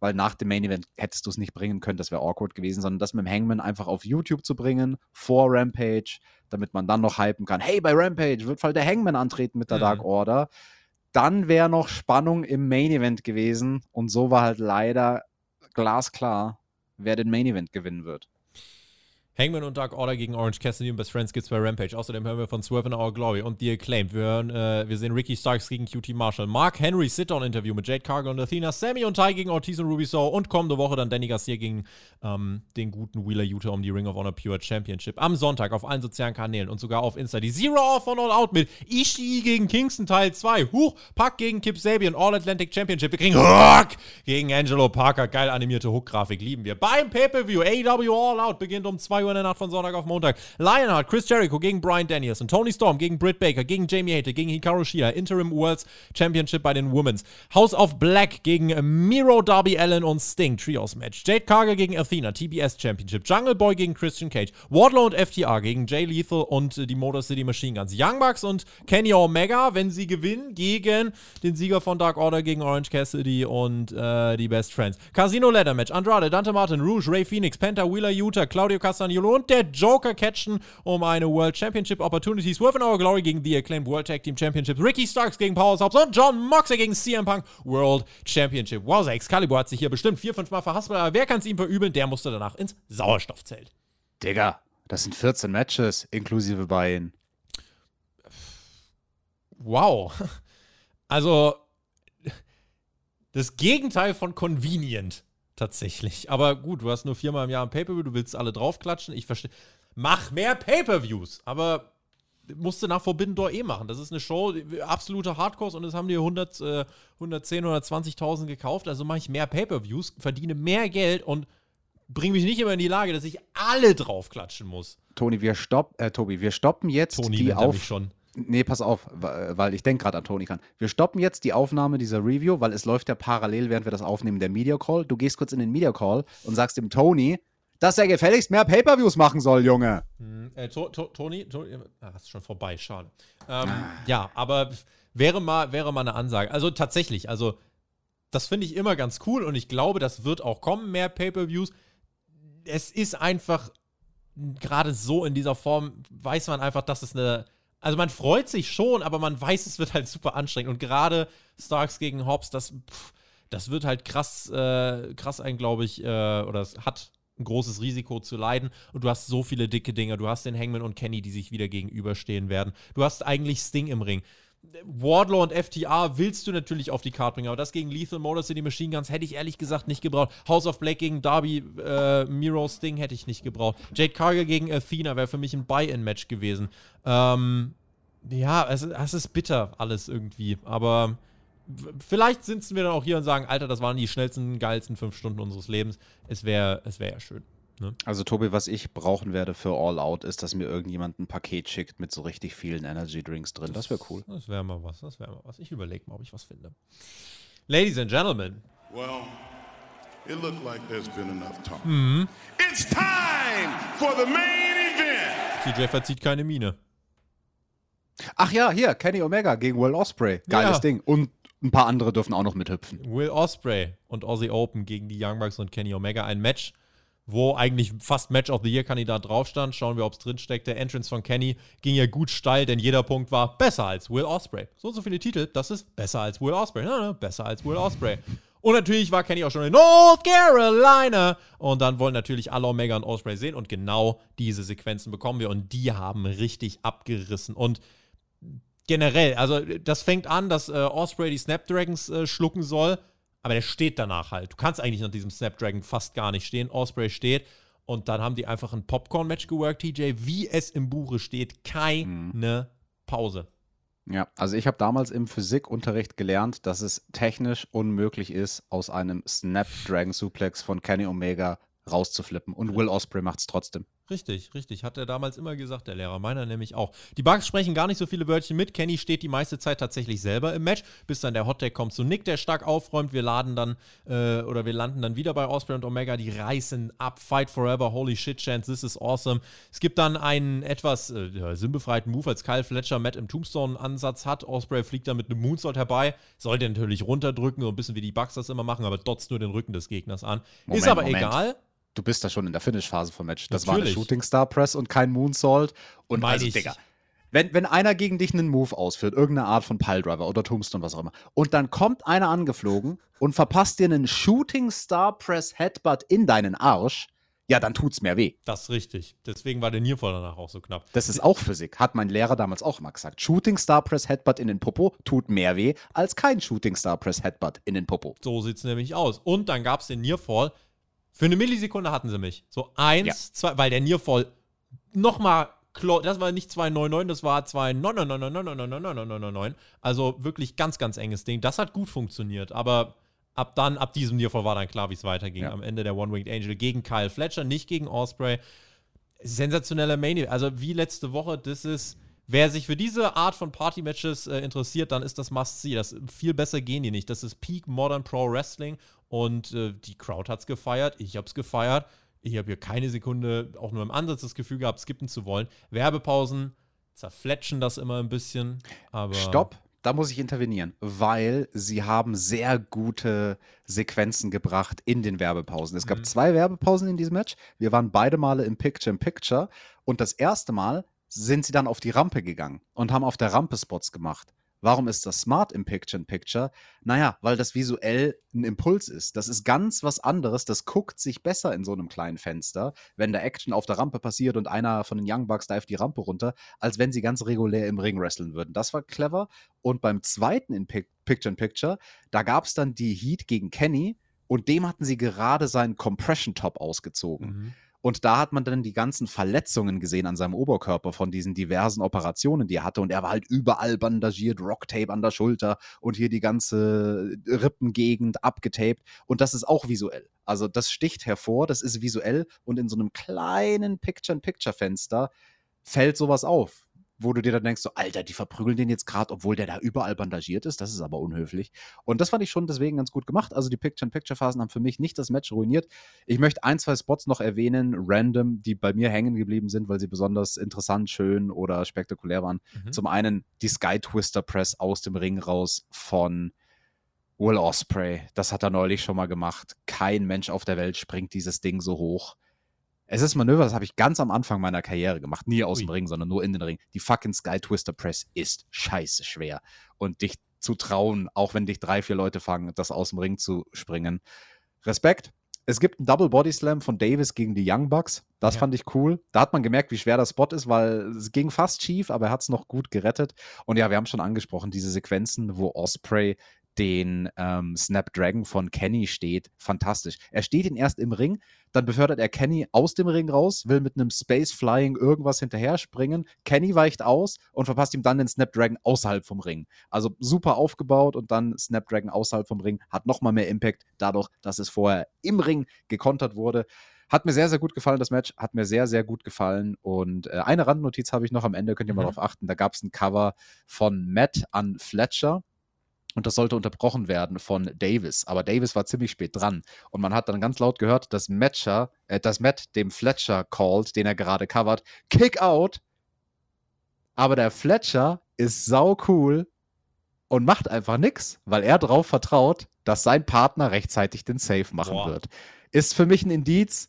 weil nach dem Main Event hättest du es nicht bringen können, das wäre awkward gewesen, sondern das mit dem Hangman einfach auf YouTube zu bringen, vor Rampage, damit man dann noch hypen kann, hey, bei Rampage wird voll der Hangman antreten mit der Mhm. Dark Order. Dann wäre noch Spannung im Main Event gewesen und so war halt leider glasklar, wer den Main Event gewinnen wird. Hangman und Dark Order gegen Orange Cassidy und Best Friends gibt's bei Rampage. Außerdem hören wir von Swerve in Our Glory und The Acclaimed. Wir, hören, äh, wir sehen Ricky Starks gegen QT Marshall. Mark Henry Sit-Down-Interview mit Jade Cargill und Athena. Sammy und Ty gegen Ortiz und Ruby Soho. Und kommende Woche dann Danny Garcia gegen ähm, den guten Wheeler Utah um die Ring of Honor Pure Championship. Am Sonntag auf allen sozialen Kanälen und sogar auf Insta. Die Zero Off von All Out mit Ishii gegen Kingston Teil 2. Huch, Pack gegen Kip Sabian All Atlantic Championship. Wir kriegen Hook gegen Angelo Parker. Geil animierte Hook-Grafik. Lieben wir. Beim Pay-Per-View AEW All Out beginnt um 2 Uhr in der Nacht von Sonntag auf Montag. Lionheart, Chris Jericho gegen Brian Danielson, Tony Storm gegen Britt Baker, gegen Jamie Hater, gegen Hikaru Shida, Interim Worlds Championship bei den Women's. House of Black gegen Miro, Darby Allen und Sting, Trios Match. Jade Cargill gegen Athena, TBS Championship. Jungle Boy gegen Christian Cage. Wardlow und FTR gegen Jay Lethal und äh, die Motor City Machine Guns. Young Bucks und Kenny Omega, wenn sie gewinnen, gegen den Sieger von Dark Order gegen Orange Cassidy und äh, die Best Friends. Casino Ladder Match. Andrade, Dante Martin, Rouge, Ray Phoenix, Penta, Wheeler, Utah, Claudio Castagnolo und der Joker catchen um eine World Championship Opportunity. Swerve in Our Glory gegen The Acclaimed World Tag Team Championship. Ricky Starks gegen Power Hobbs und John Moxley gegen CM Punk World Championship. Wow, Excalibur hat sich hier bestimmt vier, fünf Mal verhaspelt, aber wer kann es ihm verübeln? Der musste danach ins Sauerstoffzelt. Digga, das sind 14 Matches, inklusive Bein. Wow. Also, das Gegenteil von convenient, tatsächlich. Aber gut, du hast nur viermal im Jahr ein Pay-Per-View, du willst alle draufklatschen. Ich verstehe. Mach mehr Pay-Per-Views. Aber musst du nach Forbidden Door eh machen. Das ist eine Show, absolute Hardcore und es haben die 100, äh, 110 oder 20.000 gekauft. Also mache ich mehr Pay-Per-Views, verdiene mehr Geld und bringe mich nicht immer in die Lage, dass ich alle draufklatschen muss. Toni, wir stopp, äh, Tobi, wir stoppen jetzt Toni die er mich auf. schon. Nee, pass auf, weil ich denke gerade an Toni kann. Wir stoppen jetzt die Aufnahme dieser Review, weil es läuft ja parallel, während wir das aufnehmen, der Media Call. Du gehst kurz in den Media Call und sagst dem Toni, dass er gefälligst mehr Pay-Per-Views machen soll, Junge. Hm, äh, to, to, Toni, Toni, ah, ist schon vorbei, schade. Ähm, ja, aber wäre mal, wäre mal eine Ansage. Also tatsächlich, also das finde ich immer ganz cool und ich glaube, das wird auch kommen, mehr Pay-per-Views. Es ist einfach gerade so in dieser Form, weiß man einfach, dass es eine. Also man freut sich schon, aber man weiß, es wird halt super anstrengend. Und gerade Starks gegen Hobbs, das, pff, das wird halt krass, äh, krass ein, glaube ich, äh, oder es hat ein großes Risiko zu leiden. Und du hast so viele dicke Dinge. Du hast den Hangman und Kenny, die sich wieder gegenüberstehen werden. Du hast eigentlich Sting im Ring. Wardlaw und FTR willst du natürlich auf die Karte bringen, aber das gegen Lethal Motor City Machine Guns hätte ich ehrlich gesagt nicht gebraucht. House of Black gegen Darby, äh, Miro Sting hätte ich nicht gebraucht. Jade Cargill gegen Athena wäre für mich ein Buy-In-Match gewesen. Ähm, ja, es, es ist bitter alles irgendwie, aber vielleicht sitzen wir dann auch hier und sagen, Alter, das waren die schnellsten, geilsten fünf Stunden unseres Lebens. Es wäre es wär ja schön. Ne? Also Tobi, was ich brauchen werde für All Out, ist, dass mir irgendjemand ein Paket schickt mit so richtig vielen Energy Drinks drin. Das, wäre cool. Das wäre mal was, das wäre mal was. Ich überlege mal, ob ich was finde. Ladies and Gentlemen. Well, it looked like there's been enough talk. Mhm. It's time for the main event. TJ verzieht keine Miene. Ach ja, hier, Kenny Omega gegen Will Osprey. Geiles ja. Ding. Und ein paar andere dürfen auch noch mithüpfen. Will Osprey und Aussie Open gegen die Young Bucks und Kenny Omega. Ein Match, wo eigentlich fast Match of the Year-Kandidat drauf stand. Schauen wir, ob es drinsteckt. Der Entrance von Kenny ging ja gut steil, denn jeder Punkt war besser als Will Osprey. So und so viele Titel, das ist besser als Will Osprey. Ja, besser als Will Osprey. Und natürlich war Kenny auch schon in North Carolina. Und dann wollen natürlich alle Omega und Osprey sehen. Und genau diese Sequenzen bekommen wir. Und die haben richtig abgerissen. Und generell, also das fängt an, dass äh, Osprey die Snapdragons äh, schlucken soll aber der steht danach halt. Du kannst eigentlich nach diesem Snapdragon fast gar nicht stehen. Osprey steht und dann haben die einfach ein Popcorn-Match geworkt, TJ, wie es im Buche steht. Keine mhm. Pause. Ja, also ich habe damals im Physikunterricht gelernt, dass es technisch unmöglich ist, aus einem Snapdragon-Suplex von Kenny Omega rauszuflippen. Und Will Osprey macht es trotzdem. Richtig, richtig. Hat er damals immer gesagt, der Lehrer. Meiner nämlich auch. Die Bugs sprechen gar nicht so viele Wörtchen mit. Kenny steht die meiste Zeit tatsächlich selber im Match, bis dann der Hottag kommt zu Nick, der stark aufräumt. Wir laden dann, äh, oder wir landen dann wieder bei Osprey und Omega. Die reißen ab. Fight forever. Holy shit, Chance. This is awesome. Es gibt dann einen etwas äh, sinnbefreiten Move, als Kyle Fletcher Matt im Tombstone-Ansatz hat. Osprey fliegt dann mit einem Moonsault herbei. Sollte natürlich runterdrücken, so ein bisschen wie die Bugs das immer machen, aber dotzt nur den Rücken des Gegners an. Moment, ist aber Moment. egal du bist da schon in der Finish-Phase vom Match. Das Natürlich. war eine Shooting Star Press und kein Moonsault. Und Meine also, ich. Digga, wenn, wenn einer gegen dich einen Move ausführt, irgendeine Art von Piledriver oder Tombstone, was auch immer, und dann kommt einer angeflogen und verpasst dir einen Shooting Star Press Headbutt in deinen Arsch, ja, dann tut's mehr weh. Das ist richtig. Deswegen war der Nierfall danach auch so knapp. Das ist auch Physik, hat mein Lehrer damals auch mal gesagt. Shooting Star Press Headbutt in den Popo tut mehr weh als kein Shooting Star Press Headbutt in den Popo. So sieht's nämlich aus. Und dann gab's den Nearfall, für eine Millisekunde hatten sie mich. So eins, ja. zwei, weil der Nearfall nochmal, das war nicht 299, das war 29999999999. Also wirklich ganz, ganz enges Ding. Das hat gut funktioniert, aber ab dann, ab diesem Nearfall war dann klar, wie es weiterging. Ja. Am Ende der One-Winged Angel gegen Kyle Fletcher, nicht gegen Osprey. Sensationeller Main, also wie letzte Woche, das ist Wer sich für diese Art von Party-Matches äh, interessiert, dann ist das Must-See. Das viel besser gehen die nicht. Das ist Peak Modern Pro Wrestling und äh, die Crowd hat es gefeiert. Ich habe es gefeiert. Ich habe hier keine Sekunde auch nur im Ansatz das Gefühl gehabt, skippen zu wollen. Werbepausen zerfletschen das immer ein bisschen. Aber Stopp, da muss ich intervenieren, weil sie haben sehr gute Sequenzen gebracht in den Werbepausen. Es gab mhm. zwei Werbepausen in diesem Match. Wir waren beide Male im Picture in Picture und das erste Mal sind sie dann auf die Rampe gegangen und haben auf der Rampe Spots gemacht. Warum ist das smart im Picture-in-Picture? Naja, weil das visuell ein Impuls ist. Das ist ganz was anderes. Das guckt sich besser in so einem kleinen Fenster, wenn da Action auf der Rampe passiert und einer von den Young Bucks dive die Rampe runter, als wenn sie ganz regulär im Ring wresteln würden. Das war clever. Und beim zweiten in Picture-in-Picture, da gab es dann die Heat gegen Kenny und dem hatten sie gerade seinen Compression-Top ausgezogen. Mhm. Und da hat man dann die ganzen Verletzungen gesehen an seinem Oberkörper von diesen diversen Operationen, die er hatte. Und er war halt überall bandagiert, Rocktape an der Schulter und hier die ganze Rippengegend abgetaped. Und das ist auch visuell. Also das sticht hervor, das ist visuell. Und in so einem kleinen Picture-in-Picture-Fenster fällt sowas auf wo du dir dann denkst, so, Alter, die verprügeln den jetzt gerade, obwohl der da überall bandagiert ist. Das ist aber unhöflich. Und das fand ich schon deswegen ganz gut gemacht. Also die Picture-in-Picture-Phasen haben für mich nicht das Match ruiniert. Ich möchte ein, zwei Spots noch erwähnen, random, die bei mir hängen geblieben sind, weil sie besonders interessant, schön oder spektakulär waren. Mhm. Zum einen die Sky Twister Press aus dem Ring raus von Will Osprey. Das hat er neulich schon mal gemacht. Kein Mensch auf der Welt springt dieses Ding so hoch. Es ist Manöver, das habe ich ganz am Anfang meiner Karriere gemacht. Nie aus Ui. dem Ring, sondern nur in den Ring. Die fucking Sky Twister Press ist scheiße schwer. Und dich zu trauen, auch wenn dich drei, vier Leute fangen, das aus dem Ring zu springen. Respekt. Es gibt einen Double Body Slam von Davis gegen die Young Bucks. Das ja. fand ich cool. Da hat man gemerkt, wie schwer der Spot ist, weil es ging fast schief, aber er hat es noch gut gerettet. Und ja, wir haben schon angesprochen, diese Sequenzen, wo Osprey den ähm, Snapdragon von Kenny steht. Fantastisch. Er steht ihn erst im Ring, dann befördert er Kenny aus dem Ring raus, will mit einem Space Flying irgendwas hinterher springen. Kenny weicht aus und verpasst ihm dann den Snapdragon außerhalb vom Ring. Also super aufgebaut und dann Snapdragon außerhalb vom Ring hat nochmal mehr Impact, dadurch, dass es vorher im Ring gekontert wurde. Hat mir sehr, sehr gut gefallen, das Match. Hat mir sehr, sehr gut gefallen. Und äh, eine Randnotiz habe ich noch am Ende, könnt ihr mal mhm. darauf achten. Da gab es ein Cover von Matt an Fletcher. Und das sollte unterbrochen werden von Davis. Aber Davis war ziemlich spät dran. Und man hat dann ganz laut gehört, dass Matcher, äh, dass Matt dem Fletcher called, den er gerade covert, Kick out. Aber der Fletcher ist sau cool und macht einfach nichts, weil er darauf vertraut, dass sein Partner rechtzeitig den Save machen Boah. wird. Ist für mich ein Indiz,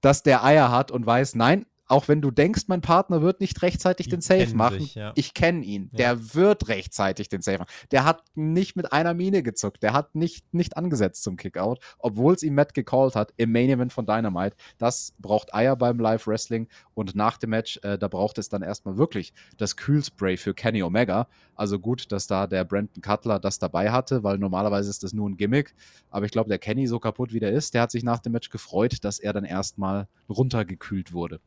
dass der Eier hat und weiß, nein, auch wenn du denkst, mein Partner wird nicht rechtzeitig Die den Save machen, sich, ja. ich kenne ihn. Ja. Der wird rechtzeitig den Save machen. Der hat nicht mit einer Mine gezuckt. Der hat nicht, nicht angesetzt zum Kickout, obwohl es ihm Matt gecallt hat im Main Event von Dynamite. Das braucht Eier beim Live Wrestling und nach dem Match, äh, da braucht es dann erstmal wirklich das Kühlspray für Kenny Omega. Also gut, dass da der Brandon Cutler das dabei hatte, weil normalerweise ist das nur ein Gimmick. Aber ich glaube, der Kenny, so kaputt wie der ist, der hat sich nach dem Match gefreut, dass er dann erstmal runtergekühlt wurde.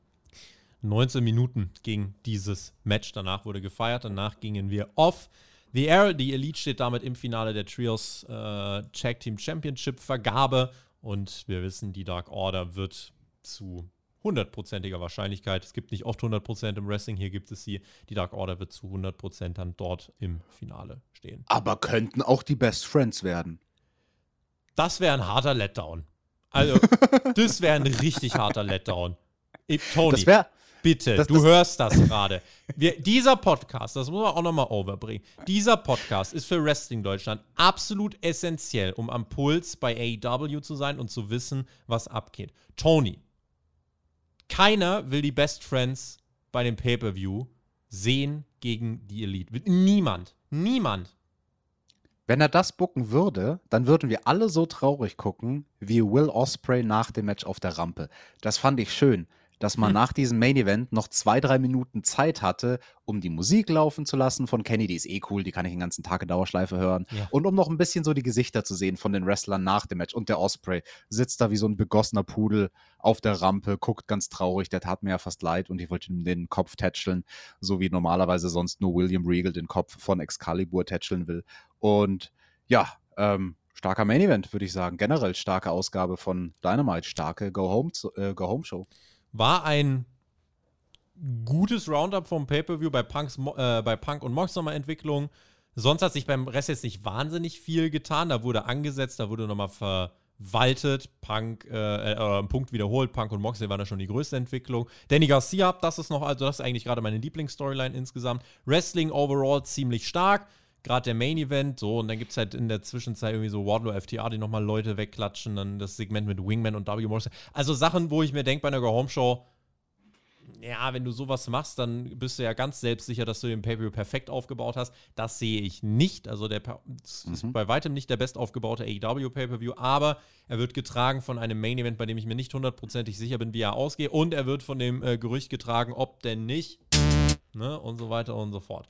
19 Minuten ging dieses Match. Danach wurde gefeiert. Danach gingen wir off the air. Die Elite steht damit im Finale der Trios äh, Tag Team Championship Vergabe. Und wir wissen, die Dark Order wird zu hundertprozentiger Wahrscheinlichkeit, es gibt nicht oft 100% im Wrestling, hier gibt es sie, die Dark Order wird zu 100% dann dort im Finale stehen. Aber könnten auch die Best Friends werden. Das wäre ein harter Letdown. Also, das wäre ein richtig harter Letdown. Tony, das wäre Bitte, das, du das, hörst das gerade. Dieser Podcast, das muss man auch nochmal overbringen. Dieser Podcast ist für Wrestling Deutschland absolut essentiell, um am Puls bei AEW zu sein und zu wissen, was abgeht. Tony, keiner will die Best Friends bei dem Pay-Per-View sehen gegen die Elite. Niemand. Niemand. Wenn er das bucken würde, dann würden wir alle so traurig gucken wie Will Osprey nach dem Match auf der Rampe. Das fand ich schön dass man hm. nach diesem Main Event noch zwei, drei Minuten Zeit hatte, um die Musik laufen zu lassen von Kenny, die ist eh cool, die kann ich den ganzen Tag in Dauerschleife hören. Ja. Und um noch ein bisschen so die Gesichter zu sehen von den Wrestlern nach dem Match. Und der Osprey sitzt da wie so ein begossener Pudel auf der Rampe, guckt ganz traurig, der tat mir ja fast leid und ich wollte ihm den Kopf tätscheln, so wie normalerweise sonst nur William Regal den Kopf von Excalibur tätscheln will. Und ja, ähm, starker Main Event, würde ich sagen. Generell starke Ausgabe von Dynamite, starke Go-Home-Show. Äh, Go war ein gutes Roundup vom Pay-Per-View bei, äh, bei Punk und Mox nochmal Entwicklung. Sonst hat sich beim Rest jetzt nicht wahnsinnig viel getan. Da wurde angesetzt, da wurde nochmal verwaltet. Punk, äh, äh, Punkt wiederholt. Punk und Moxley waren da schon die größte Entwicklung. Danny Garcia, das ist noch, also das ist eigentlich gerade meine Lieblingsstoryline insgesamt. Wrestling overall ziemlich stark gerade der Main Event, so, und dann gibt es halt in der Zwischenzeit irgendwie so Wardlow FTA, die nochmal Leute wegklatschen, dann das Segment mit Wingman und W. Morrison. Also Sachen, wo ich mir denke bei einer Go-Home-Show, ja, wenn du sowas machst, dann bist du ja ganz selbstsicher, dass du den Pay-Per-View perfekt aufgebaut hast. Das sehe ich nicht. Also der das ist mhm. bei weitem nicht der best aufgebaute AEW Pay-Per-View, aber er wird getragen von einem Main Event, bei dem ich mir nicht hundertprozentig sicher bin, wie er ausgeht. Und er wird von dem äh, Gerücht getragen, ob denn nicht. Ne, und so weiter und so fort.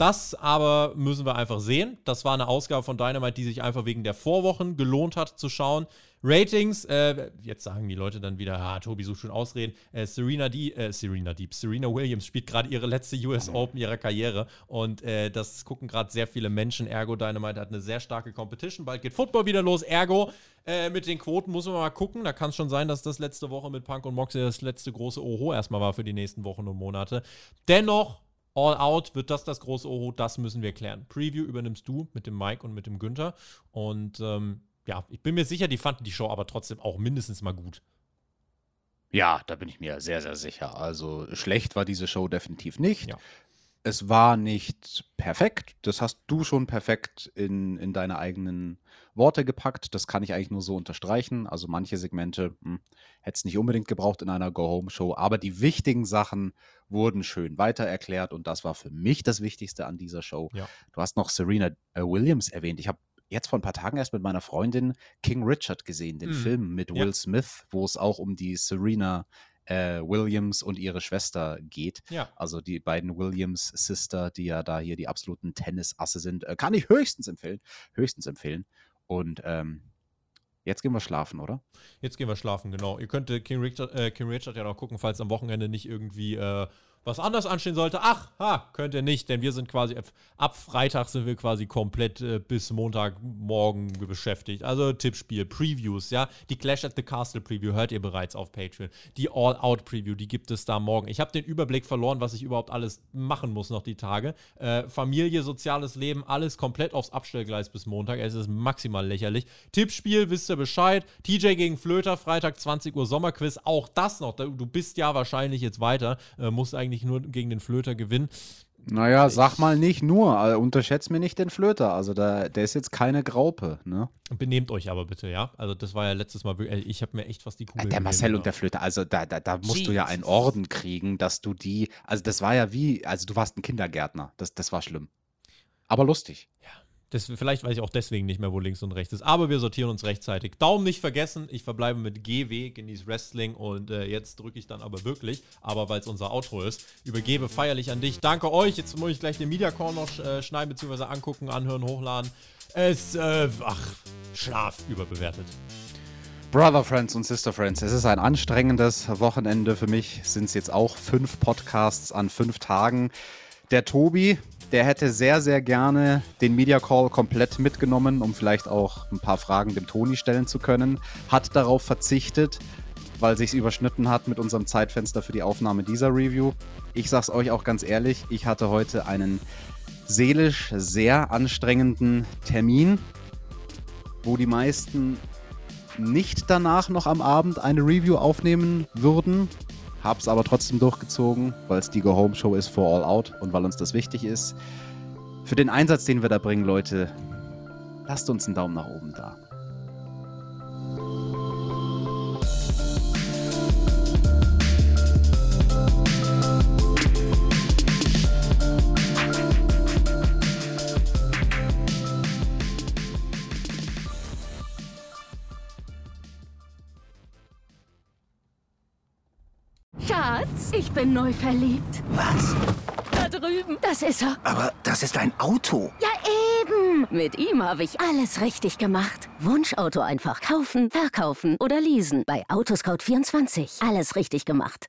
Das aber müssen wir einfach sehen. Das war eine Ausgabe von Dynamite, die sich einfach wegen der Vorwochen gelohnt hat zu schauen. Ratings, äh, jetzt sagen die Leute dann wieder, ah, Tobi sucht schon Ausreden. Äh, Serena, Die äh, Serena Deep, Serena Williams spielt gerade ihre letzte US Open ihrer Karriere und äh, das gucken gerade sehr viele Menschen. Ergo Dynamite hat eine sehr starke Competition. Bald geht Football wieder los. Ergo äh, mit den Quoten muss man mal gucken. Da kann es schon sein, dass das letzte Woche mit Punk und Moxley das letzte große Oho erstmal war für die nächsten Wochen und Monate. Dennoch All Out wird das das große Oho, das müssen wir klären. Preview übernimmst du mit dem Mike und mit dem Günther. Und ähm, ja, ich bin mir sicher, die fanden die Show aber trotzdem auch mindestens mal gut. Ja, da bin ich mir sehr, sehr sicher. Also schlecht war diese Show definitiv nicht. Ja. Es war nicht perfekt. Das hast du schon perfekt in, in deine eigenen Worte gepackt. Das kann ich eigentlich nur so unterstreichen. Also manche Segmente hm, hätte es nicht unbedingt gebraucht in einer Go-Home-Show, aber die wichtigen Sachen wurden schön weiter erklärt und das war für mich das Wichtigste an dieser Show. Ja. Du hast noch Serena äh, Williams erwähnt. Ich habe jetzt vor ein paar Tagen erst mit meiner Freundin King Richard gesehen, den Mhm. Film mit Ja. Will Smith, wo es auch um die Serena äh, Williams und ihre Schwester geht. Ja. Also die beiden Williams-Sister, die ja da hier die absoluten Tennisasse sind, äh, kann ich höchstens empfehlen. Höchstens empfehlen. Und ähm, jetzt gehen wir schlafen, oder? Jetzt gehen wir schlafen, genau. Ihr könnt äh, King, Richard, äh, King Richard ja noch gucken, falls am Wochenende nicht irgendwie äh, was anders anstehen sollte. Ach, ha, könnt ihr nicht, denn wir sind quasi, ab- Freitag sind wir quasi komplett äh, bis Montagmorgen beschäftigt. Also Tippspiel, Previews, ja. Die Clash at the Castle Preview hört ihr bereits auf Patreon. Die All-Out Preview, die gibt es da morgen. Ich habe den Überblick verloren, was ich überhaupt alles machen muss noch die Tage. Äh, Familie, soziales Leben, alles komplett aufs Abstellgleis bis Montag. Es ist maximal lächerlich. Tippspiel, wisst ihr Bescheid. TJ gegen Flöter, Freitag 20 Uhr Sommerquiz. Auch das noch. Du bist ja wahrscheinlich jetzt weiter. Äh, musst eigentlich nur gegen den Flöter gewinnen. Naja, sag mal nicht nur, äh, unterschätzt mir nicht den Flöter. Also da, der ist jetzt keine Graupe, ne? Benehmt euch aber bitte, ja. Also das war ja letztes Mal ich habe mir echt fast die Kugel Der gegeben, Marcel ja. und der Flöter, also da, da, da musst du ja einen Orden kriegen, dass du die, also das war ja wie, also du warst ein Kindergärtner, das, das war schlimm. Aber lustig. Das, vielleicht weiß ich auch deswegen nicht mehr, wo links und rechts ist. Aber wir sortieren uns rechtzeitig. Daumen nicht vergessen. Ich verbleibe mit GW, Genieß Wrestling. Und äh, jetzt drücke ich dann aber wirklich, aber weil es unser Outro ist, übergebe feierlich an dich. Danke euch. Jetzt muss ich gleich den Mediacore noch äh, schneiden, beziehungsweise angucken, anhören, hochladen. Es, äh, ach, Schlaf überbewertet. Brother Friends und Sister Friends, es ist ein anstrengendes Wochenende für mich. Sind es jetzt auch fünf Podcasts an fünf Tagen. Der Tobi, der hätte sehr, sehr gerne den Media Call komplett mitgenommen, um vielleicht auch ein paar Fragen dem Toni stellen zu können. Hat darauf verzichtet, weil sich überschnitten hat mit unserem Zeitfenster für die Aufnahme dieser Review. Ich sag's euch auch ganz ehrlich, ich hatte heute einen seelisch sehr anstrengenden Termin, wo die meisten nicht danach noch am Abend eine Review aufnehmen würden. Hab's aber trotzdem durchgezogen, weil es die Go Home Show ist for All Out und weil uns das wichtig ist. Für den Einsatz, den wir da bringen, Leute, lasst uns einen Daumen nach oben da. Ich bin neu verliebt. Was? Da drüben. Das ist er. Aber das ist ein Auto. Ja, eben. Mit ihm habe ich alles richtig gemacht. Wunschauto einfach kaufen, verkaufen oder leasen. Bei Autoscout24. Alles richtig gemacht.